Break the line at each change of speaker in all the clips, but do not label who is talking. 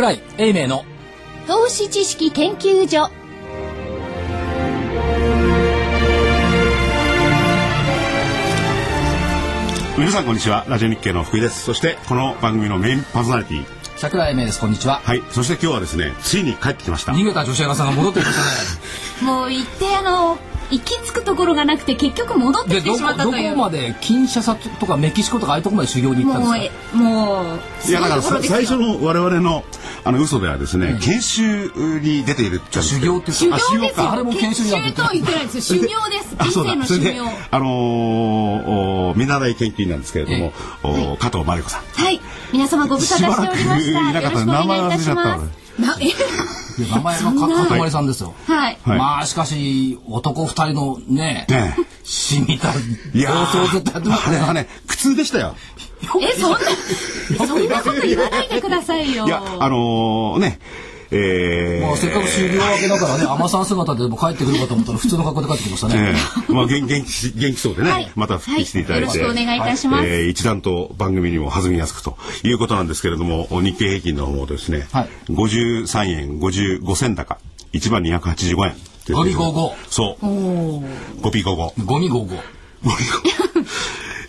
桜井英明の。
投資知識研究所。
皆さんこんにちは。ラジオ日経の福井です。そしてこの番組のメインパーソナリティ。
桜井英明です。こんにちは。
はい。そして今日はですねついに帰ってきました。
逃げた女子アナさんが戻ってきましたね。
もう行ってあの行き着くところがなくて結局戻ってきてしまった
ど
という。
こまでキンシャサとかメキシコとかああいうとこまで修行に行ったん
もう
です
えもう
いやだから最初の我々のあの嘘ではですね、研修に出ている
じゃあ修行って
修行
あ修行
ですよ。
か
あれも研修になって
研修とは言ってないです。よ修行です。
あそう
人生の
だそれで
修行。
あのー、お見習い研究員なんですけれども、
え
お加藤真理子さん。
はい。皆様ご無沙汰しておりました。
しばらくいなかった
よろしくお願いいたします
名前がかかとまりさんですよ。
はい。
はい。
まあしかし男二人のね
ね
死にた
いや
放送ずっとやってます。ね
あれはね苦痛でしたよ。
えそんなそんなこと言わないでくださいよ。
いやあのー、ねえー、
まあせっかく修行明けだからね 海女さん姿でも帰ってくるかと思ったら普通の格好で帰ってきましたね、
ええ。まあ元元気元気そうでね、
はい。
また復帰していただいて、
はいよろしくお願いいたします。
えー一段と番組にも弾みやすくということなんですけれども日経平均の方ですね、
はい。
53円55銭高。1万285円。
ゴリゴゴ
そう。5ピ55
ゴミゴゴ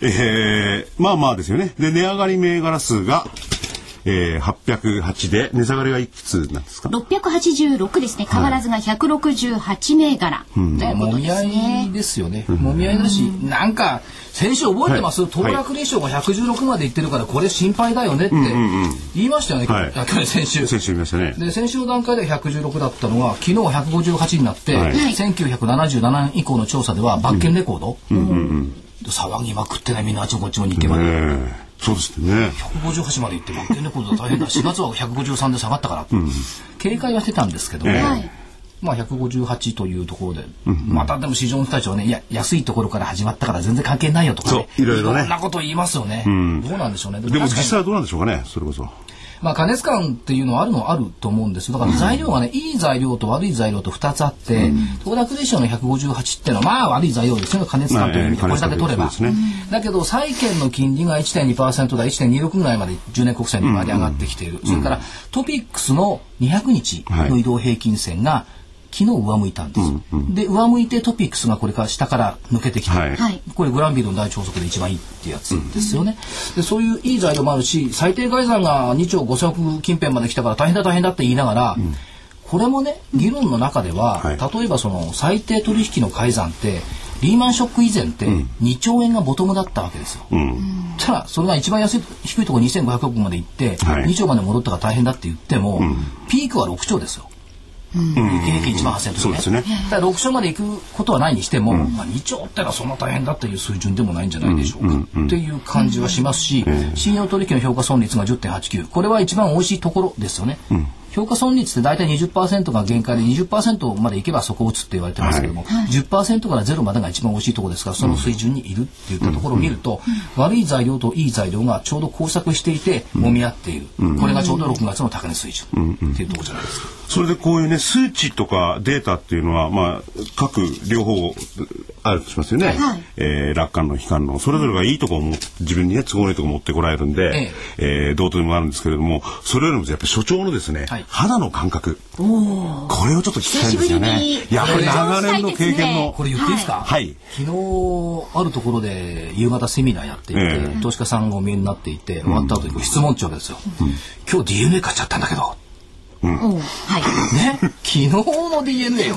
えー、まあまあですよね。で値上がり銘柄数が、えー、808で値下がりがいくつなんですか
？686ですね。変わらずが168銘柄、ということ
もみ合
ですね
いですよね。もみ合いだし、なんか、先週覚えてます、
はい。
騰落レーションが116までいってるから、これ心配だよねって言いましたよね、
はい。
去年先週。
先週見ましたね。
で先週の段階で116だったのが昨日は158になって、
はい。
1977年以降の調査では罰金レコード、騒ぎまくってねみんなあっちもこっちも日経まで、
ええそうですね。
158まで行って罰金レコードは大変だ。4月は153で下がったから、警戒はしてたんですけども、
ええ。
はい
まあ158というところで、またでも市場の人たちはね、いや、安いところから始まったから全然関係ないよとかね。
そういろいろね。
んなこと言いますよね。どうなんでしょうね。
でも実際はどうなんでしょうかねそれこそ
まあ加熱感っていうのはあるのはあると思うんですよ。だから材料がね、いい材料と悪い材料と2つあって、騰落レーションの158っていうのはまあ悪い材料ですよ。加熱感という意味でこれだけ取れば。
ね
だけど債券の金利が1.2%だ1.26ぐらいまで10年国債にまで上がってきている、それからトピックスの200日の移動平均線が昨日上向いたんです、で上向いてトピックスがこれから下から抜けてきて、
はい。
はい。
これグランビルの大朝食で一番いいってやつですよね、でそういういい材料もあるし最低概算が2兆5000億近辺まで来たから大変だ大変だって言いながら、これもね議論の中では、
はい。
例えばその最低取引の改ざんってリーマンショック以前って2兆円がボトムだったわけですよ。ただそれが一番安い低いところ2500億まで行って、
はい。
2兆まで戻ったから大変だって言っても、ピークは6兆ですよ。日経平均1万8000とか
そうですね。
だから6兆まで行くことはないにしても、まあ、2兆ってのはそんな大変だっていう水準でもないんじゃないでしょうか、っていう感じはしますし、信用取引の評価損率が10.89これは一番美味しいところですよね、評価損率って大体20%が限界で20%までいけばそこを打つって言われてますけども、10%から0までが一番美味しいところですからその水準にいるっていったところを見ると、悪い材料といい材料がちょうど交錯していて揉み合っている、これがちょうど6月の高値水準っていうところじゃないですか。
それでこういうね数値とかデータっていうのはまあ各両方あるとしますよね、
はい。
えー楽観の悲観のそれぞれがいいところをも自分にね都合のいいとこ持ってこられるんで、えーどうとでもなるんですけれどもそれよりもやっぱり所長のですね、
はい
肌の感覚。これをちょっと聞きたいんですよね。
久しぶりに。
やっぱり長年の経験の。
これ言っていいですか、
はい。
昨日あるところで夕方セミナーやっていて、
ええ。
投資家さんがお見えになっていて、終わった後にこう質問ってわけですよ、今日 DNA 買っちゃったんだけど。
おうはい。
ね？昨日の DNA よ。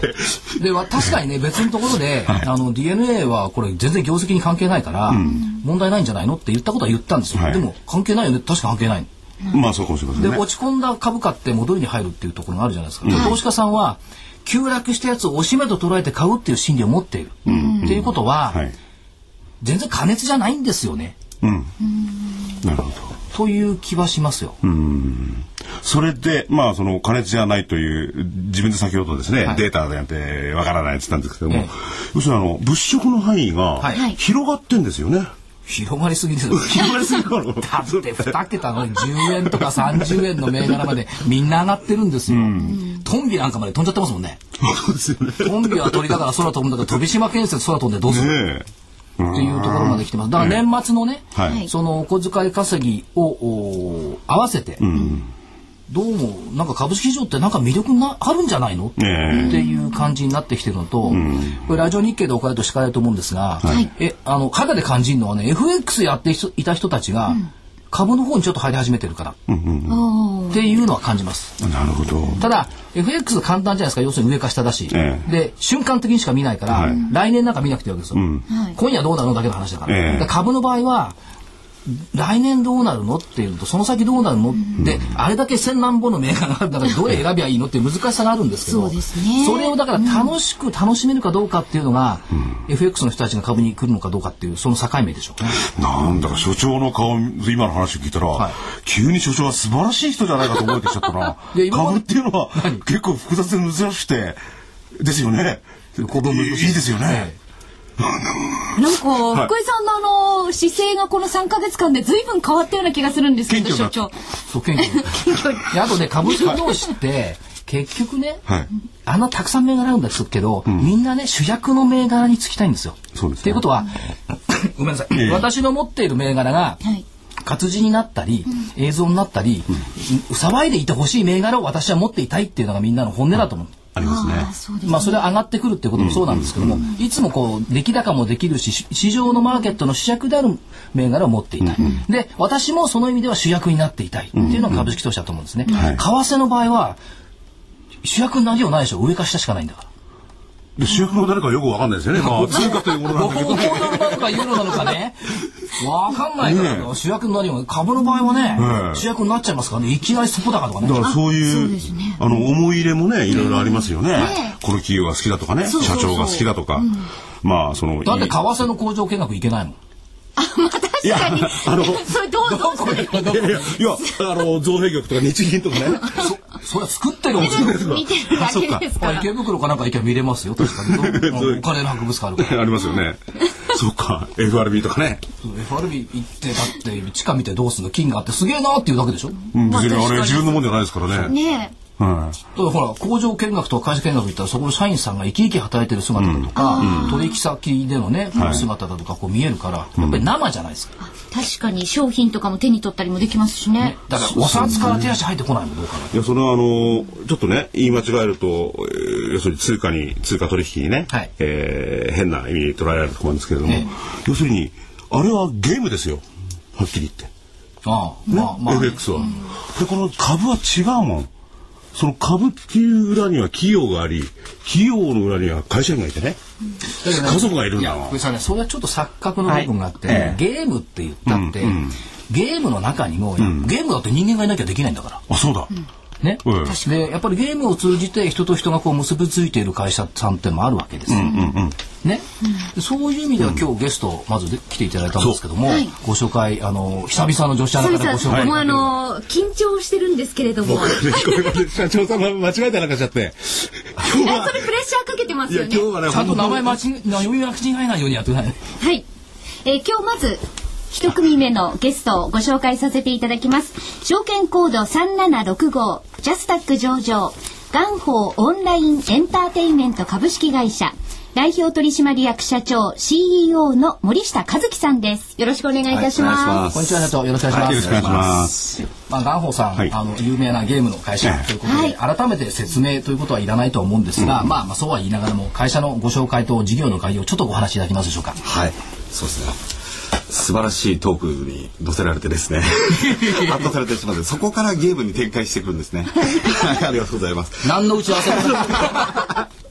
では確かにね別のところで、あの DNA はこれ全然業績に関係ないから、問題ないんじゃないの？って言ったことは言ったんですよ、
はい。
でも関係ないよね。確か関係ない
まあそうかもしれません
で、
ね
落ち込んだ株価って戻りに入るっていうところがあるじゃないですか。で投資家さんは、急落したやつを押し目と捉えて買うっていう心理を持っている。っていうことは、
はい。
全然過熱じゃないんですよね。
なるほど。
という気はしますよ。
それで、まあ、その加熱じゃないという、自分で先ほどですね、
はい。
データでやってわからないって言ったんですけども、
ええ。
要するにあの、物色の範囲が
はい。
広がってんですよね。
広がりすぎですよ。
広がりすぎ
だって2桁の10円とか30円の銘柄までみんな上がってるんですよ。トンビなんかまで飛んじゃってますもんね。
そうですよね。
トンビは鳥だから空飛ぶんだけど、飛島建設空飛んでどうする？
ね
っていうところまで来てます。だから年末のね、
はい
そのお小遣い稼ぎをお合わせて、どうもなんか株式市場ってなんか魅力があるんじゃないの、ね、っていう感じになってきてるのと、うん、これラジオ日経でおかれとしかないと思うんですが、はい、えあの肌で感じるのはね FX やっていた人たちが、うん株の方にちょっと入り始めてるから、うんうん、っていうのは感じます。
なるほど。
ただ FX 簡単じゃないですか要するに上か下だし、ええ、で瞬間的にしか見ないから、はい、来年なんか見なくていいわけですよ、うん、今夜どうなるのだけの話だから、え、株の場合は来年どうなるのっていうとその先どうなるのってあれだけ千何本の銘柄がある中でどれ選びゃいいのっていう難しさがあるんですけどそそれをだから楽しく楽しめるかどうかっていうのが、うん、FX の人たちが株に来るのかどうかっていうその境目でしょうね。
なんだか所長の顔今の話を聞いたら、はい、急に所長は素晴らしい人じゃないかと思えてきちゃったな。株っていうのは結構複雑で難しくてですよね。いいですよね。
なんか、福井さんのあの、姿勢がこの3か月間で随分変わったような気がするんですけど、所長。
そう、謙虚。あとね、株式同士って、結局ね、はい、あんなたくさん銘柄あるんですけど、うん、みんなね、主役の銘柄につきたいんですよ。そうです、ね。っていうことは、ごめんなさい。えー、私の持っている銘柄が、はい活字になったり、うん、映像になったり、うん、騒いでいてほしい銘柄を私は持っていたいっていうのがみんなの本音だと思う。
ありますね。
まあそれは上がってくるってこともそうなんですけども、うんうん、いつもこう出来高もできるし市場のマーケットの主役である銘柄を持っていたい、うんうん、で私もその意味では主役になっていたいっていうのが株式投資だと思うんですね。為替の場合は主役になりようないでしょ上か下しかないんだから。
で主役の誰かよくわかんないですよね。まあ、通貨というものなんだけど。
なのかユーロなのかね。わかんないから、ね、主役になりも株の場合はね、ね主役になっちゃいますからね。いきなりそこだからとかね。
だからそういう、ね、あの、思い入れもね、いろいろありますよね。この企業が好きだとかね、社長が好きだとか。うん、まあ、その。
だって為替の工場見学いけないもん。
あ、まあ、確かに。あの、それどうぞ。
いや、いや、あの、造幣局とか日銀とかね。
それは作ってるお店
ですか？見てるだけですか？
池袋かなんか行けば見れますよ。確かに。お金の博物館あるか
ら。ありますよね。そっか。FRB とかね。
FRB 行ってだって地下見てどうすんの金があってすげえなっていうだけでしょ。
うん、別にあれ自分のもんじゃないですからね。
ね
はい、ほら工場見学とか会社見学行ったらそこの社員さんが生き生き働いてる姿だとか、うん、取引先でのね、うん、姿だとかこう見えるから、やっぱり生じゃないですか、
確かに商品とかも手に取ったりもできますしね、ね、
だからお札から手足入ってこないもどうか
な。いやそれはあのちょっとね言い間違えると、えー、要するに通貨に通貨取引にね、はい、えー、変な意味に捉えられると思うんですけれども、え要するにあれはゲームですよ。はっきり言って。ああ、ね、まあまあ、FX は、うん、でこの株は違うもんその株っていう裏には企業があり企業の裏には会社員がいてね、うん、家族がいるんだ
いやね。それはちょっと錯覚の部分があって、はい、ゲームって言ったって、うんうん、ゲームの中にも、ゲームだって人間がいなきゃできないんだから。
あそうだ、
ね、うん、でやっぱりゲームを通じて人と人がこう結びついている会社さんってもあるわけですよ、うんうんうん、ね、うん、そういう意味では今日ゲストまずで来ていただいたんですけども、はい、ご紹介あの久々の女子アナからご紹介。
もうあの緊張してるんですけれども。
社長さんが間違えたなんかしちゃって。
今日はそれプレッシャーかけてますよね。今日はね
ちゃんと名前間違読み間違えないようにやってください。
はい、えー、今日まず一組目のゲストをご紹介させていただきます。証券コード3765ジャスタック上場元宝オンラインエンターテインメント株式会社代表取締役社長 CEO の森下和樹さんです。よろしくお願いいたします。
こんにちは社長よろしくお願いします。はい、よろしくお願いします。まあ元宝さん、はい、あの有名なゲームの会社ということで、はい、改めて説明ということはいらないと思うんですが、うん、まあまあそうは言いながらも会社のご紹介と事業の概要をちょっとご話しいただけますでしょうか。
はい、そうですね。素晴らしいトークに乗せられてですね。圧倒されてしまってそこからゲームに展開してくるんですね。ありがとうございます。
何の打ち合わせ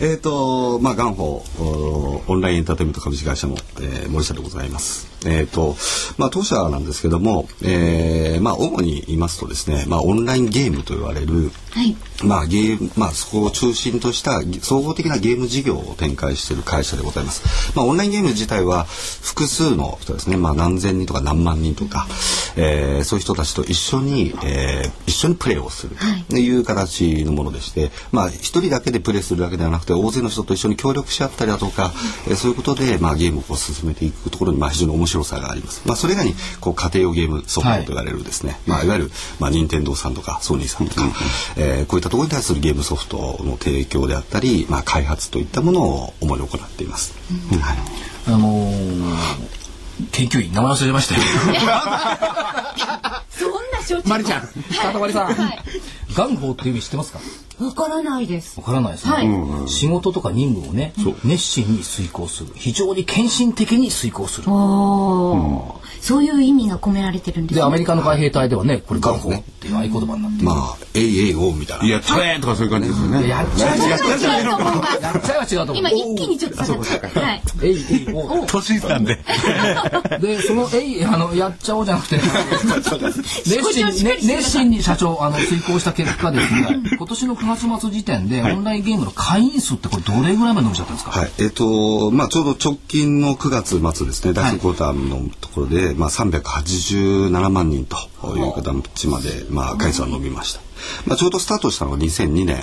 えっとまあ元宝オンラインエンターテインメント株式会社の、えー、森下でございます。えっ、ー、とまあ当社なんですけども、えー、まあ主に言いますとですねまあオンラインゲームと言われる、はい、まあゲームまあそこを中心とした総合的なゲーム事業を展開している会社でございます。まあオンラインゲーム自体は複数の人ですね、まあ何千人とか何万人とか、えー、そういう人たちと一緒に、えー、一緒にプレーをする。とい。う形のものでして、まあ一人だけでプレーするだけではなくて大勢の人と一緒に協力し合ったりだとか、えー、そういうことでまあゲームを進めていくところにまあ非常に面白さがあります。まあそれ以外にこう家庭用ゲームソフトと言われるですね、はい、まあいわゆるまあ任天堂さんとかソニーさんとか、えー、こういったところに対するゲームソフトの提供であったり、まあ、開発といったものを主に行っています。うん、はい、
あのー研究員名前忘れましたよ。
そんな承知。
マリちゃん。里割さん、はい、元宝っていう意味知ってますか？
わからないです。
わからないですね、はい、仕事とか任務をね、熱心に遂行する。非常に献身的に遂行する。
おそういう意味が込められてるんです、
ね、で、アメリカの海兵隊ではね、これ元宝っていう合言葉になってま
あ、えいえいおみたいな。
やっちゃえとかそういう感じですよね。
やっちゃえやっちゃえは違うと思う。
今一気にちょっと下がった。は い。えいえい
お。年なんで。
で、そのえい、あの、やっちゃおうじゃなくて、熱心に、熱心に社長、あの、遂行した結果ですね、今年の9月末時点で、オンラインゲームの会員数ってこれどれぐらいまで伸びちゃったんですか？
はい、えっ、ー、と、まあちょうど直近の9月末ですね、第3クォーターのところで、はい、まあ387万人という形まで、まあ回数は伸びました。まあ、ちょうどスタートしたのが2002年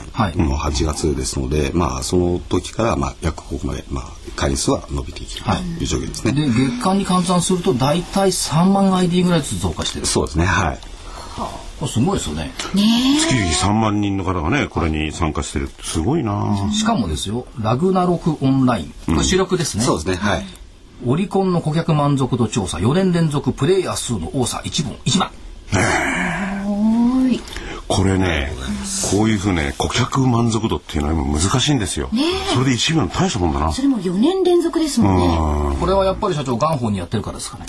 の8月ですので、はい、まあその時からまあ約ここまでまあ会員数は伸びているという状況ですね。
で月間に換算すると大体3万 ID ぐらいずつ増加してる。
そうですね。はい。
はあすごいですよね。
月々3万人の方がね、これに参加してるすごいな。
しかもですよ、ラグナロクオンライン。これ主力ですね。
そうですね。はい。
オリコンの顧客満足度調査4年連続プレイヤー数の多さ1分1万。
これね、こういうふうね、顧客満足度っていうのは今難しいんですよ。ね、それで1秒大したもんだな。
それも4年連続ですもん
ね。これはやっぱり社長、元宝にやってるからですかね。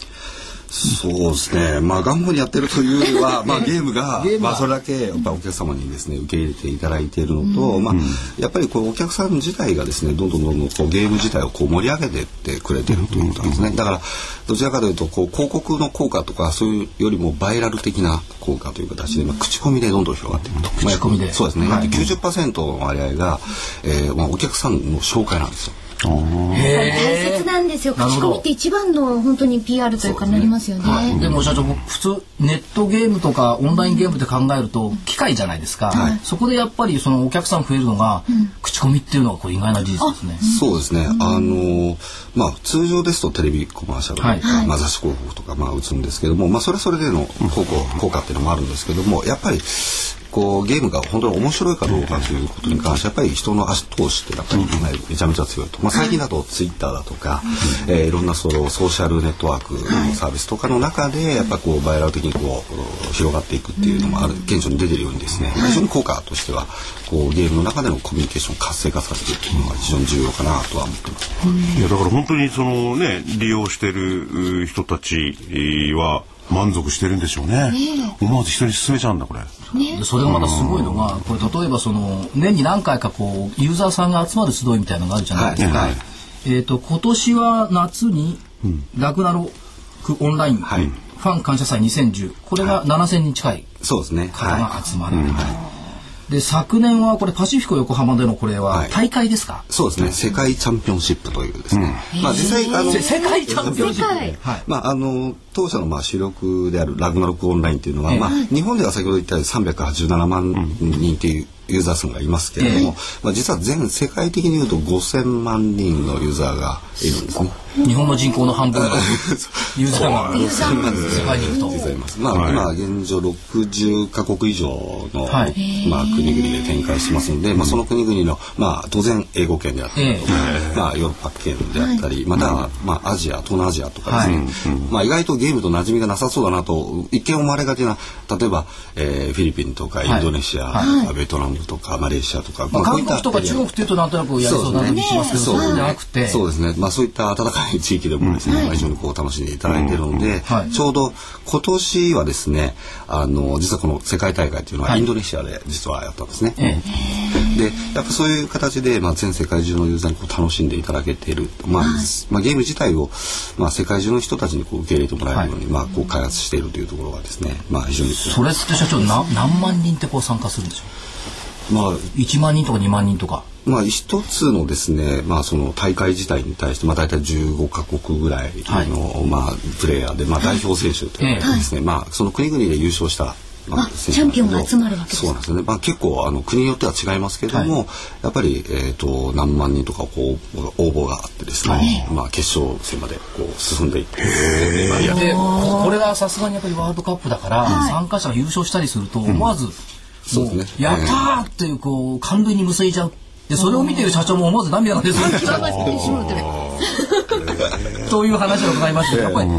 そうですね。まあ、願望にやってるというよりは、まあ、ゲームが、まあ、それだけ、やっぱお客様にですね、受け入れていただいているのと、まあ、やっぱり、こう、お客さん自体がですね、どんどんどんどん、こう、ゲーム自体をこう、盛り上げてってくれてるということなんですね。だから、どちらかというと、こう、広告の効果とか、そういうよりも、バイラル的な効果という形で、まあ、口コミでどんどん広がっていくと。
口コミで。
そうですね。はい、90%の割合が、えー、まあ、お客さんの紹介なんですよ。
大切なんですよ。口コミって一番の本当に PR というかなりますよね。
ねでも社長普通ネットゲームとかオンラインゲームで考えると機械じゃないですか。はい、そこでやっぱりそのお客さん増えるのが、うん、口コミっていうのはこう意外な事実ですね。
そうですね。あのまあ通常ですとテレビコマーシャルとか、はい、まあ雑誌広告とかまあ打つんですけども、まあそれはそれでの効果効果っていうのもあるんですけども、やっぱりこうゲームが本当に面白いかどうかということに関してやっぱり人の足通してやっぱりめちゃめちゃ強いと、まあ、最近だとツイッターだとか、えー、いろんなそのソーシャルネットワークのサービスとかの中でやっぱこうバイラル的にこう広がっていくっていうのもある顕著に出てるようにですね非常に効果としてはこうゲームの中でのコミュニケーションを活性化させるっていうのが非常に重要かなとは思ってます。
いやだから本当にそのね利用してる人たちは満足してるんでしょうね。ね思わず人に勧めちゃうんだこれ。
ね、それがまたすごいのがこれ例えばその年に何回かこうユーザーさんが集まる集いみたいなのがあるじゃないですか。はいはい、えっ、ー、と今年は夏にラグナロクオンライン、はい、ファン感謝祭2010これが7000人近い方が集まる。はいで昨年はこれパシフィコ横浜でのこれは大会ですか、は
い、そうですね。世界チャンピオンシップというですね、うん、まあ実際あの
世界チャンピオンシップ、
はい、まああの当社のまあ主力であるラグナロクオンラインというのは、まあ日本では先ほど言ったように387万人というユーザー数がいますけれども、まあ実は全世界的に言うと5000万人のユーザーがいるんですね。
日本の人口の半分が ユーザーが
ユーザーが
世界に行くと。実います。まあ、今現状60カ国以上の、まあ国々で展開してますので、まあその国々のまあ当然英語圏であったりとか、まあヨーロッパ圏であったり、またはまあアジア東南アジアとかですね、まあ意外とゲームと馴染みがなさそうだなと一見思われがちな例えば、えー、フィリピンとかインドネシア、はい、ベトナムとかマレーシアとか、
まあ、韓国とか中国っていうとなんとなくやりそうな気しますけどそうじゃなくて。
そうですね。まあそういった暖かい地域でもですね、うん、非常にこう楽しんでいただいているので、はい、ちょうど今年はですねあの実はこの世界大会っていうのはインドネシアで実はやったんですね。はいでやっぱそういう形で、まあ、全世界中のユーザーにこう楽しんでいただけている、まあまあ、ゲーム自体を、まあ、世界中の人たちにこう受け入れてもらえるように、まあ、こう開発しているというところはですね、まあ、非常に
それって社長何何万人ってこう参加するんでしょう？まあ、1万人とか2万人とか。
まあ、一つのですね、まあ、その大会自体に対して、まあ、大体15か国ぐらいの、はい、まあ、プレイヤーで、まあ、代表選手というかですね、はい、まあ、その国々で優勝した
あチャンピオンが集まるわけです
そうなんですね。まあ結構あの国によっては違いますけれども、はい、やっぱりえっ、ー、と何万人とかこう応募があってですね、はい、まあ決勝戦までこう進んでいって、
でこれがさすがにやっぱりワールドカップだから、はい、参加者が優勝したりすると思わず、うん、そうですね。やったーっていうこう感類に結いじゃうでそれを見ている社長も思わず涙が出そうですという話を伺いましたやっぱり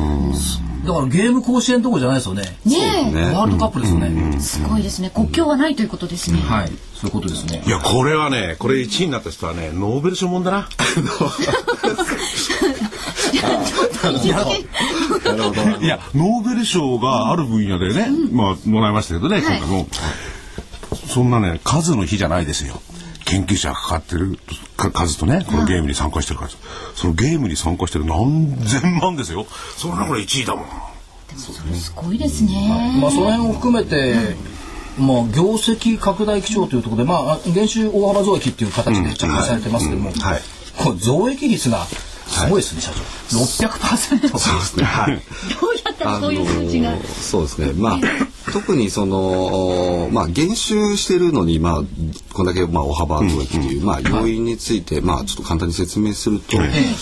だからゲーム甲子園どこじゃないですよね。
ね
ワールドカップですよね。
すごいですね。国境はないということですね。
はい。そういうことですね。
いや、これはね、これ1位になった人はね、ノーベル賞もんだな。いや、ノーベル賞がある分野でね、まあ、もらいましたけどね、今回も。そんなね、数の日じゃないですよ。研究者がかかってる数とね、このゲームに参加してる数。そのゲームに参加してる何千万ですよ。その中で1位だもん。
すごいですね。
まあ、その辺を含めて、まあ、業績拡大基調というところで、まあ、減収大幅増益っていう形で着地されてますけども、はい、これ増益率がすごいですね、社長。600%。
そうですね。はい。
どうやったらそういう数字が？
そうですね。まあ、特にその、まあ、減収してるのに、まあ、こんだけ、まあ、大幅増益という、まあ、要因について、まあ、ちょっと簡単に説明すると、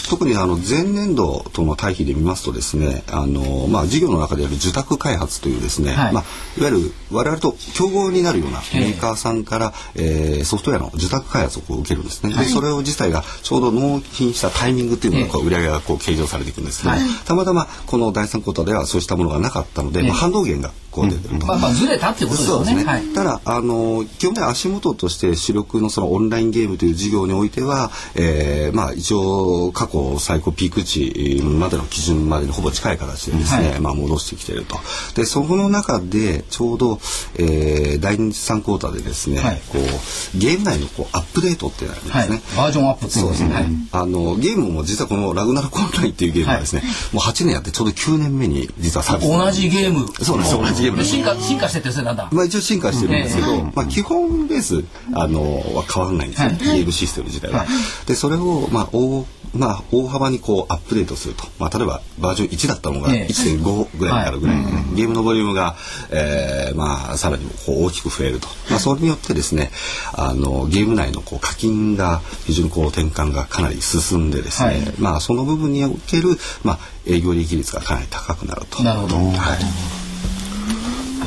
特にあの、前年度との対比で見ますとですね、あの、まあ、事業の中である受託開発というですね、まあ、いわゆる我々と競合になるようなメーカーさんから、えー、ソフトウェアの受託開発をこう受けるんですね。で、それを自体がちょうど納品したタイミングっていうのが、こう、売り上げがこう計上されていくんですけど、たまたまこの第三クォーターではそうしたものがなかったので、まあ、反動減がこう出てると。
まあ、まあ、ずれたってことですよね。ね
はい、ただ、あの、基本的に足元として主力のそのオンラインゲームという事業においては、えー、まあ、一応、過去最高ピーク値までの基準までにほぼ近い形でですね、はい、まあ、戻してきていると。で、そこの中で、ちょうど、えー、第二三クォーターでですね、はい、こう、ゲーム内のこうアップデートっていうのがあるんですね。
バージョンアップ
そうですね。あの、ゲームも実はこのラグナルコンラインっていうゲームはですね、もう8年やってちょうど9年目に実はサービス。
同じゲーム。
そうです、同じゲーム。
進化、進化しててなんだ？
まあ一応進化してるんですけど、まあ基本ベース、あの、は変わらないんですよ、ゲームシステム自体は。で、それを、まあ、大、まあ、大幅にこうアップデートすると。まあ、例えばバージョン1だったのが1.5ぐらいになるぐらい、ゲームのボリュームが、えー、まあ、さらにこう大きく増えると。まあ、それによってですね、あの、ゲーム内のこう課金が非常にこう転換がかなり進んでですね、まあ、その部分における、まあ、営業利益率がかなり高くなると。
なるほど。はい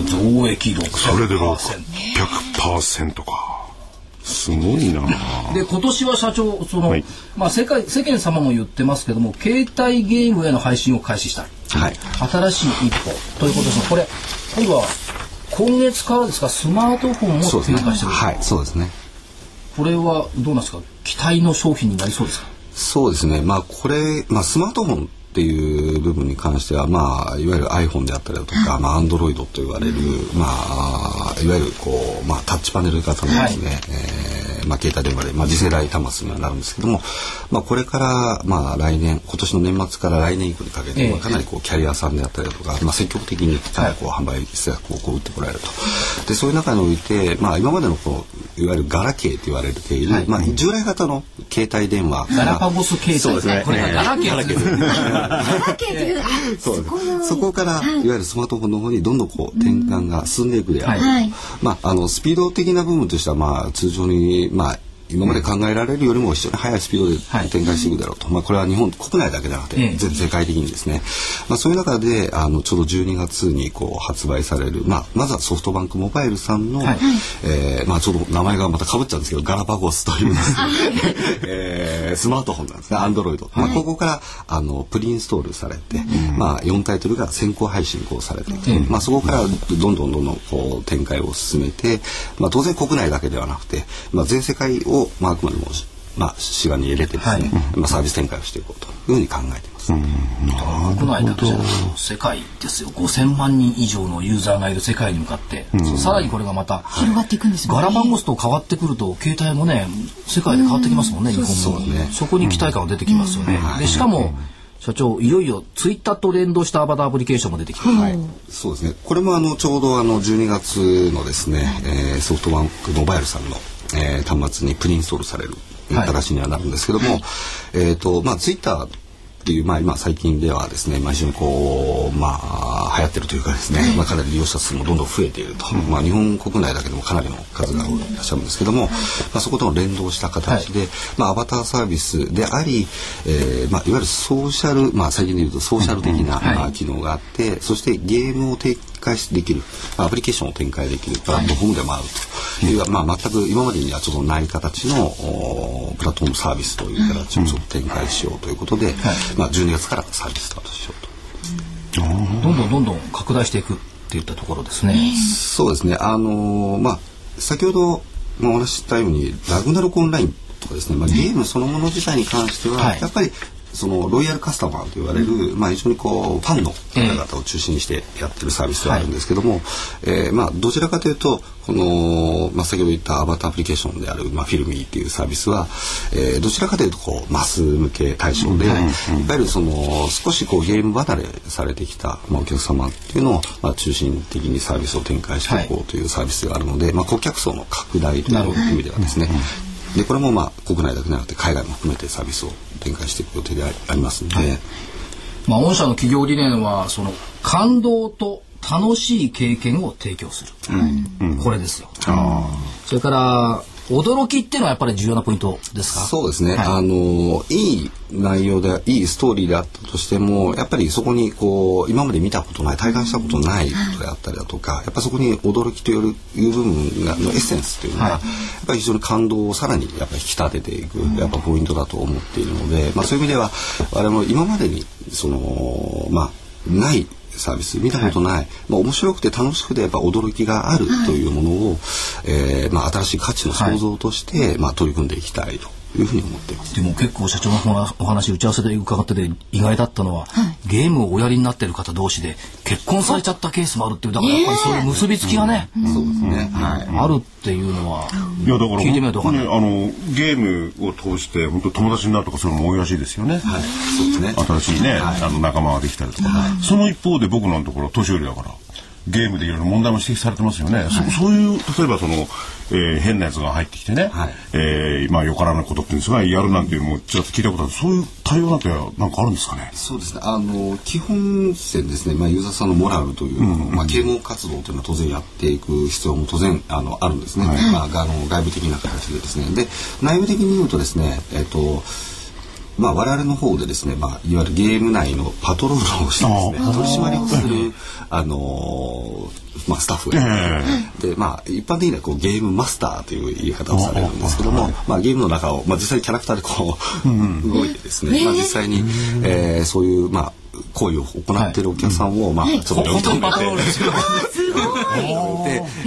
増益600%
それで600%かすごいな。
で今年は社長その、はい、まあ世界世間様も言ってますけども携帯ゲームへの配信を開始した。い、はい、新しい一歩ということですがこれ今度は今月からですか？スマートフォンも追加してる、
ね、はいそうですね。
これはどうなんですか？期待の商品になりそうですか？
そうですね。まあこれ、まあ、スマートフォンっていう部分に関しては、まあ、いわゆる iPhone であったりだとか、まあ、Android と言われる、まあ、いわゆるこう、まあ、タッチパネル型のですね、はい、えー、まあ、携帯電話で、まあ、次世代端末にはなるんですけども、まあ、これから、まあ、来年、今年の年末から来年以降にかけて、まあ、かなりこう、キャリアさんであったりだとか、まあ、積極的にかなりこう、販売施策をこう、打ってこられると。で、そういう中において、まあ、今までのこう、いわゆるガラケーと言われている、はい、まあ、従来型の携帯電話。
ガラパゴス携帯。
そうですね。
これがガラケー。ガ
ラケー
そうそこから、い、わゆるスマートフォンの方にどんどんこう転換が進んでいくである、はい、まああのスピード的な部分としてはまあ通常にまあ今まで考えられるよりも非常に速いスピードで展開していくだろうと、はい、まあ、これは日本国内だけじゃなくて、全世界的にですね、まあ、そういう中であのちょうど12月にこう発売される、まあ、まずはソフトバンクモバイルさんの、はい、えー、まあ、ちょうど名前がまたかぶっちゃうんですけどガラパゴスという えー、スマートフォンなんですね。アンドロイド、まあ、ここからあのプリインストールされて、まあ、4タイトルが先行配信こうされていて、まあ、そこからどんどんどんどんこう展開を進めて、まあ、当然国内だけではなくて、まあ、全世界をまあ、あくまでも、まあ、視野に入れてですね、はい、まあ、サービス展開をしていこうというふうに考えています。
国内だけじゃなく世界ですよ。5000万人以上のユーザーがいる世界に向かって、さらにこれがまた
広がっていくんです
ね。ガラパゴスと変わってくると携帯もね世界で変わってきますもんね、日本も、ね、そこに期待感が出てきますよね。でしかも、社長いよいよツイッターと連動したアバターアプリケーションも出てきて、はい、
そうですね。これもあのちょうどあの12月のですね、えー、ソフトバンクモバイルさんのえー、端末にプリインストールされる形にはなるんですけども、はい、えっ、ー、とまあツイッターっていう、まあ、今最近ではですね、まあ、非常にこう、まあ、流行ってるというかですね、まあ、かなり利用者数もどんどん増えていると、まあ、日本国内だけでもかなりの数がいらっしゃるんですけども、まあ、そことの連動した形で、まあ、アバターサービスであり、えーまあ、いわゆるソーシャル、まあ、最近で言うとソーシャル的な、まあ、機能があってそしてゲームを展開できる、まあ、アプリケーションを展開できるプラットフォームでもあると。い。う、まあ、全く今までにはちょっとない形のプラットフォームサービスという形をちょっと展開しようということで、まあ、12月からサービススタートしようと。
どんどんどんどん拡大していくっていったところですね。
そうですね。あのー、まあ先ほどまあお話ししたようにラグナロクオンラインとかですね、まあゲームそのもの自体に関しては、はい、やっぱりそのロイヤルカスタマーと言われる、まあ、非常にこうファンの方々を中心にしてやってるサービスではあるんですけども、えー、まあ、どちらかというとこの、まあ、先ほど言ったアバターアプリケーションである、まあ、フィルミーっていうサービスは、えー、どちらかというとこうマス向け対象で、いわゆるその少しこうゲーム離れされてきた、まあ、お客様っていうのを、まあ、中心的にサービスを展開していこうというサービスがあるので、まあ、顧客層の拡大という意味ではですね、でこれもまあ国内だけでなくて海外も含めてサービスを展開していく予定でありますので、はい、
まあ、御社の企業理念はその感動と楽しい経験を提供する、うん、これですよ。それから驚きっていうのはやっぱり重要なポイントですか？
そうですね、はい、あのいい内容でいいストーリーであったとしてもやっぱりそこにこう今まで見たことない体感したことないことであったりだとか、やっぱそこに驚きという部分がのエッセンスというのは、はい、やっぱり非常に感動をさらにやっぱり引き立てていくやっぱポイントだと思っているので、まあ、そういう意味では我々も今までにそのまあないサービス見たことない、はい、まあ、面白くて楽しくてやっぱ驚きがあるというものを、はい、えー、まあ、新しい価値の創造として、はい、まあ、取り組んでいきたいというふうに思っています。
でも結構社長のお話打ち合わせで伺ってて意外だったのは、はい、ゲームをおやりになってる方同士で結婚されちゃったケースもあるっていうだからやっぱりそういう結びつきがね、
うん、そうですね、はい、
あるっていうのは、
いやだから聞いてみないとかね、あのゲームを通して本当友達になるとかそういうのも多いらしいですよね、はい、そうですね。新しいね、はい、あの仲間ができたりとか、その一方で僕のところ年寄りだからゲームでいろいろ問題も指摘されてますよね、はい、そそういう例えばその、えー、変なやつが入ってきてね、はい、えー、まあよからないことっていうんですがやるなんていうのもちょっと聞いたことある。そういう対応なんてなんかあるんですかね？
そうですね。あの基本線ですね、まあ、ユーザーさんのモラルという、うん、まあ、啓蒙活動というのは当然やっていく必要も当然あのあるんですね、はい、まあ、あの外部的な形でですね。で内部的に言うとですねえっ、ー、とまあ、我々の方でですね、まあ、いわゆるゲーム内のパトロールをしてですね取り締まりをする、あのー、まあ、スタッフがいて、で、まあ、一般的にはこうゲームマスターという言い方をされるんですけども、まあ、ゲームの中を、まあ、実際にキャラクターでこう、動いてですね、まあ、実際に、えー、そういう、まあ、行為を行っているお客さんを、まあ、ちょっと置いといて、で、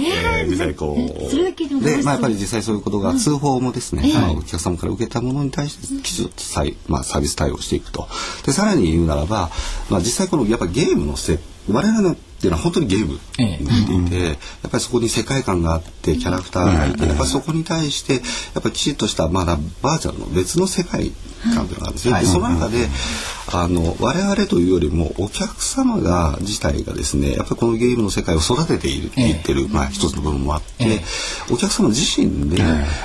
えー、実際こう、で、まあ、やっぱり実際そういうことが通報もですね、お客様から受けたものに対してきちっとサイ、まあ、サービス対応していくと。で、さらに言うならば、まあ、実際このやっぱりゲームの設我々のっていうのは本当にゲームになっていて、やっぱりそこに世界観があってキャラクターがいて、やっぱりそこに対してやっぱりきちっとしたまだバーチャルの別の世界観というのがあるんですよ。でその中であの我々というよりもお客様が自体がですねやっぱりこのゲームの世界を育てている、いってる、まあ、一つの部分もあって、お客様自身で、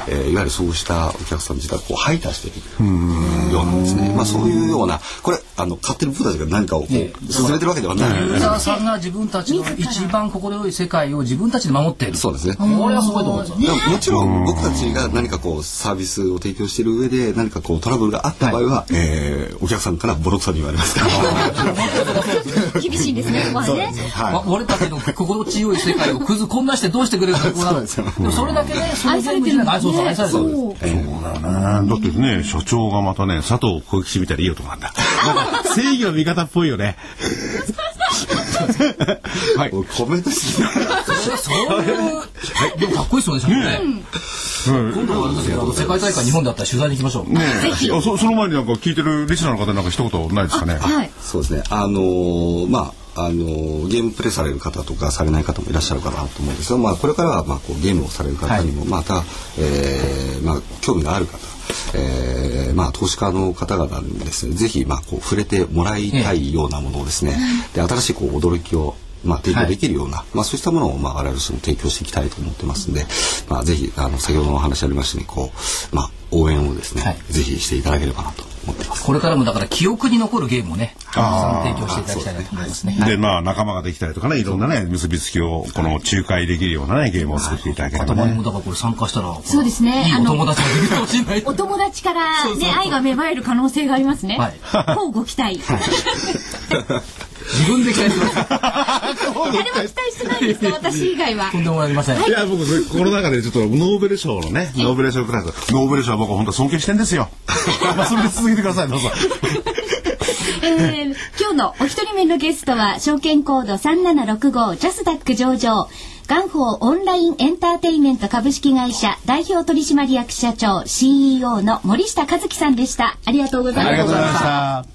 えー、いわゆるそうしたお客さん自体をこう配達しているようなんですね。まあ、そういうようなこれあの勝手に僕たちが何かをこう進めてるわけではない。ユ
ーザーさんが自分たちの一番心よい世界を自分たちで守っている。
そうですね。
これはすごいとすよ。
もちろん僕たちが何かこうサービスを提供している上で何かこうトラブルがあった場合は、はい、えー、お客さんからボロクソに言われますから。
厳しいんですね、ここはね。
はい、俺たちの心地よい世界をくずこんなしてどうしてくれるのかそそれだけね、その全部愛されてる。愛されてる。そうだよ
ね。だってね、所長がまたね、佐藤小吉みたいでいい男なんだ。正義の味方っぽいよね。
はい。コメントしな
そういう、でもかっこいいですよね、ね。今度は世界大会日本だったら取材に行きましょう。ね
え。そその前になんか聞いてるリスナーの方なんか一言ないですかね。
はい。そうですね。あのまあ。あのゲームプレイされる方とかされない方もいらっしゃるかなと思うんですけど、まあ、これからはまあこうゲームをされる方にもまた、えーまあ、興味がある方えー、まあ投資家の方々にですね。ぜひまあこう触れてもらいたいようなものをですね、で新しいこう驚きをまあ、提供できるような、はい、まあ、そうしたものを、まあ、我々としても提供していきたいと思ってますんで、まあ、ぜひ、あの、先ほどのお話ありましたように、こう、まあ、応援をですね、はい、ぜひしていただければなと思ってます。
これからもだから記憶に残るゲームをねたくさん提供していただきたいなと思いますね。
でまあ仲間ができたりとかねいろんなね結びつきをこの仲介できるようなねゲームを作っていただければ
頭に
ね
もだからこれ参加したら
そうですね。
いいお友達ができるかもしれない
お友達からね愛が芽生える可能性がありますね。
はい。
こうご期待。
自分で期待してます。
誰も期待してないですか私以外は。
と。んでもありません。
い。や僕この中でちょっとノーベル賞のねノーベル賞クラスノーベル賞は僕は本当尊敬してんですよ。まあそれで続けてくださいどうぞ。
えー今日のお一人目のゲストは証券コード3765ジャスダック上場元宝オンラインエンターテインメント株式会社代表取締役社長 CEO の森下和樹さんでした。ありがとうございました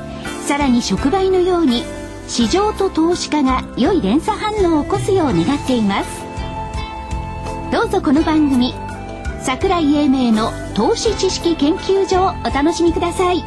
さらに触媒のように市場と投資家が良い連鎖反応を起こすよう願っています。どうぞこの番組桜井英明の投資知識研究所をお楽しみください。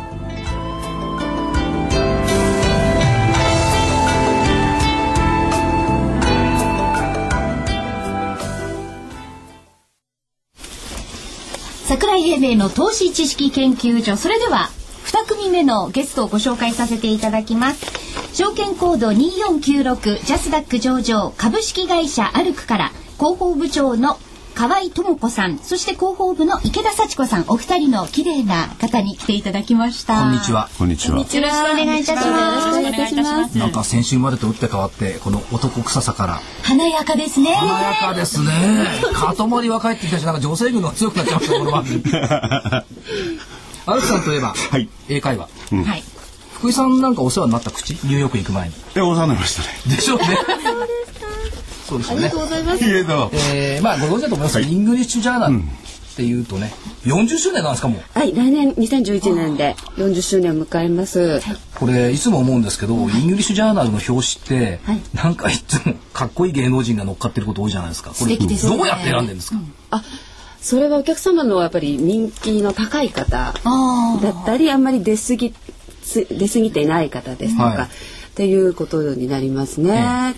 桜井英明の投資知識研究所。それでは2組目のゲストをご紹介させていただきます。証券コード2496ジャスダック上場株式会社アルクから広報部長の河合智子さんそして広報部の池田幸子さんお二人の綺麗な方に来ていただきました。
こんにちは。
こんにちは。
よろしくお願いいたします。
よろしくお願いいたします
なんか先週までと打って変わってこの男臭さから。
華やかですね。
華やかですね。塊は帰ってきたしなんか女性軍が強くなっちゃいましたこの番組アルクさんといえば、
い。
英会話。
はい。
福井さんなんかお世話になった口？ニューヨーク行く前に。
えお世話になりましたね。
でしょうね。そうですよね。
ございます。
いえ
ー、まあご存知だと思いますけど、 English Journal っていうとね、40周年なんですかもう。
はい、来年2011年で40周年を迎えます。
これいつも思うんですけど、 English Journal の表紙って、
はい。
なんかいつもかっこいい芸能人が乗っかってること多いじゃないですか。これ
素敵ですね。
どうやって選んでるんですか？
あ、それはお客様のやっぱり人気の高い方だったり、あんまり出過ぎ出過ぎていない方ですとか、
はい。
っていうことになりますね。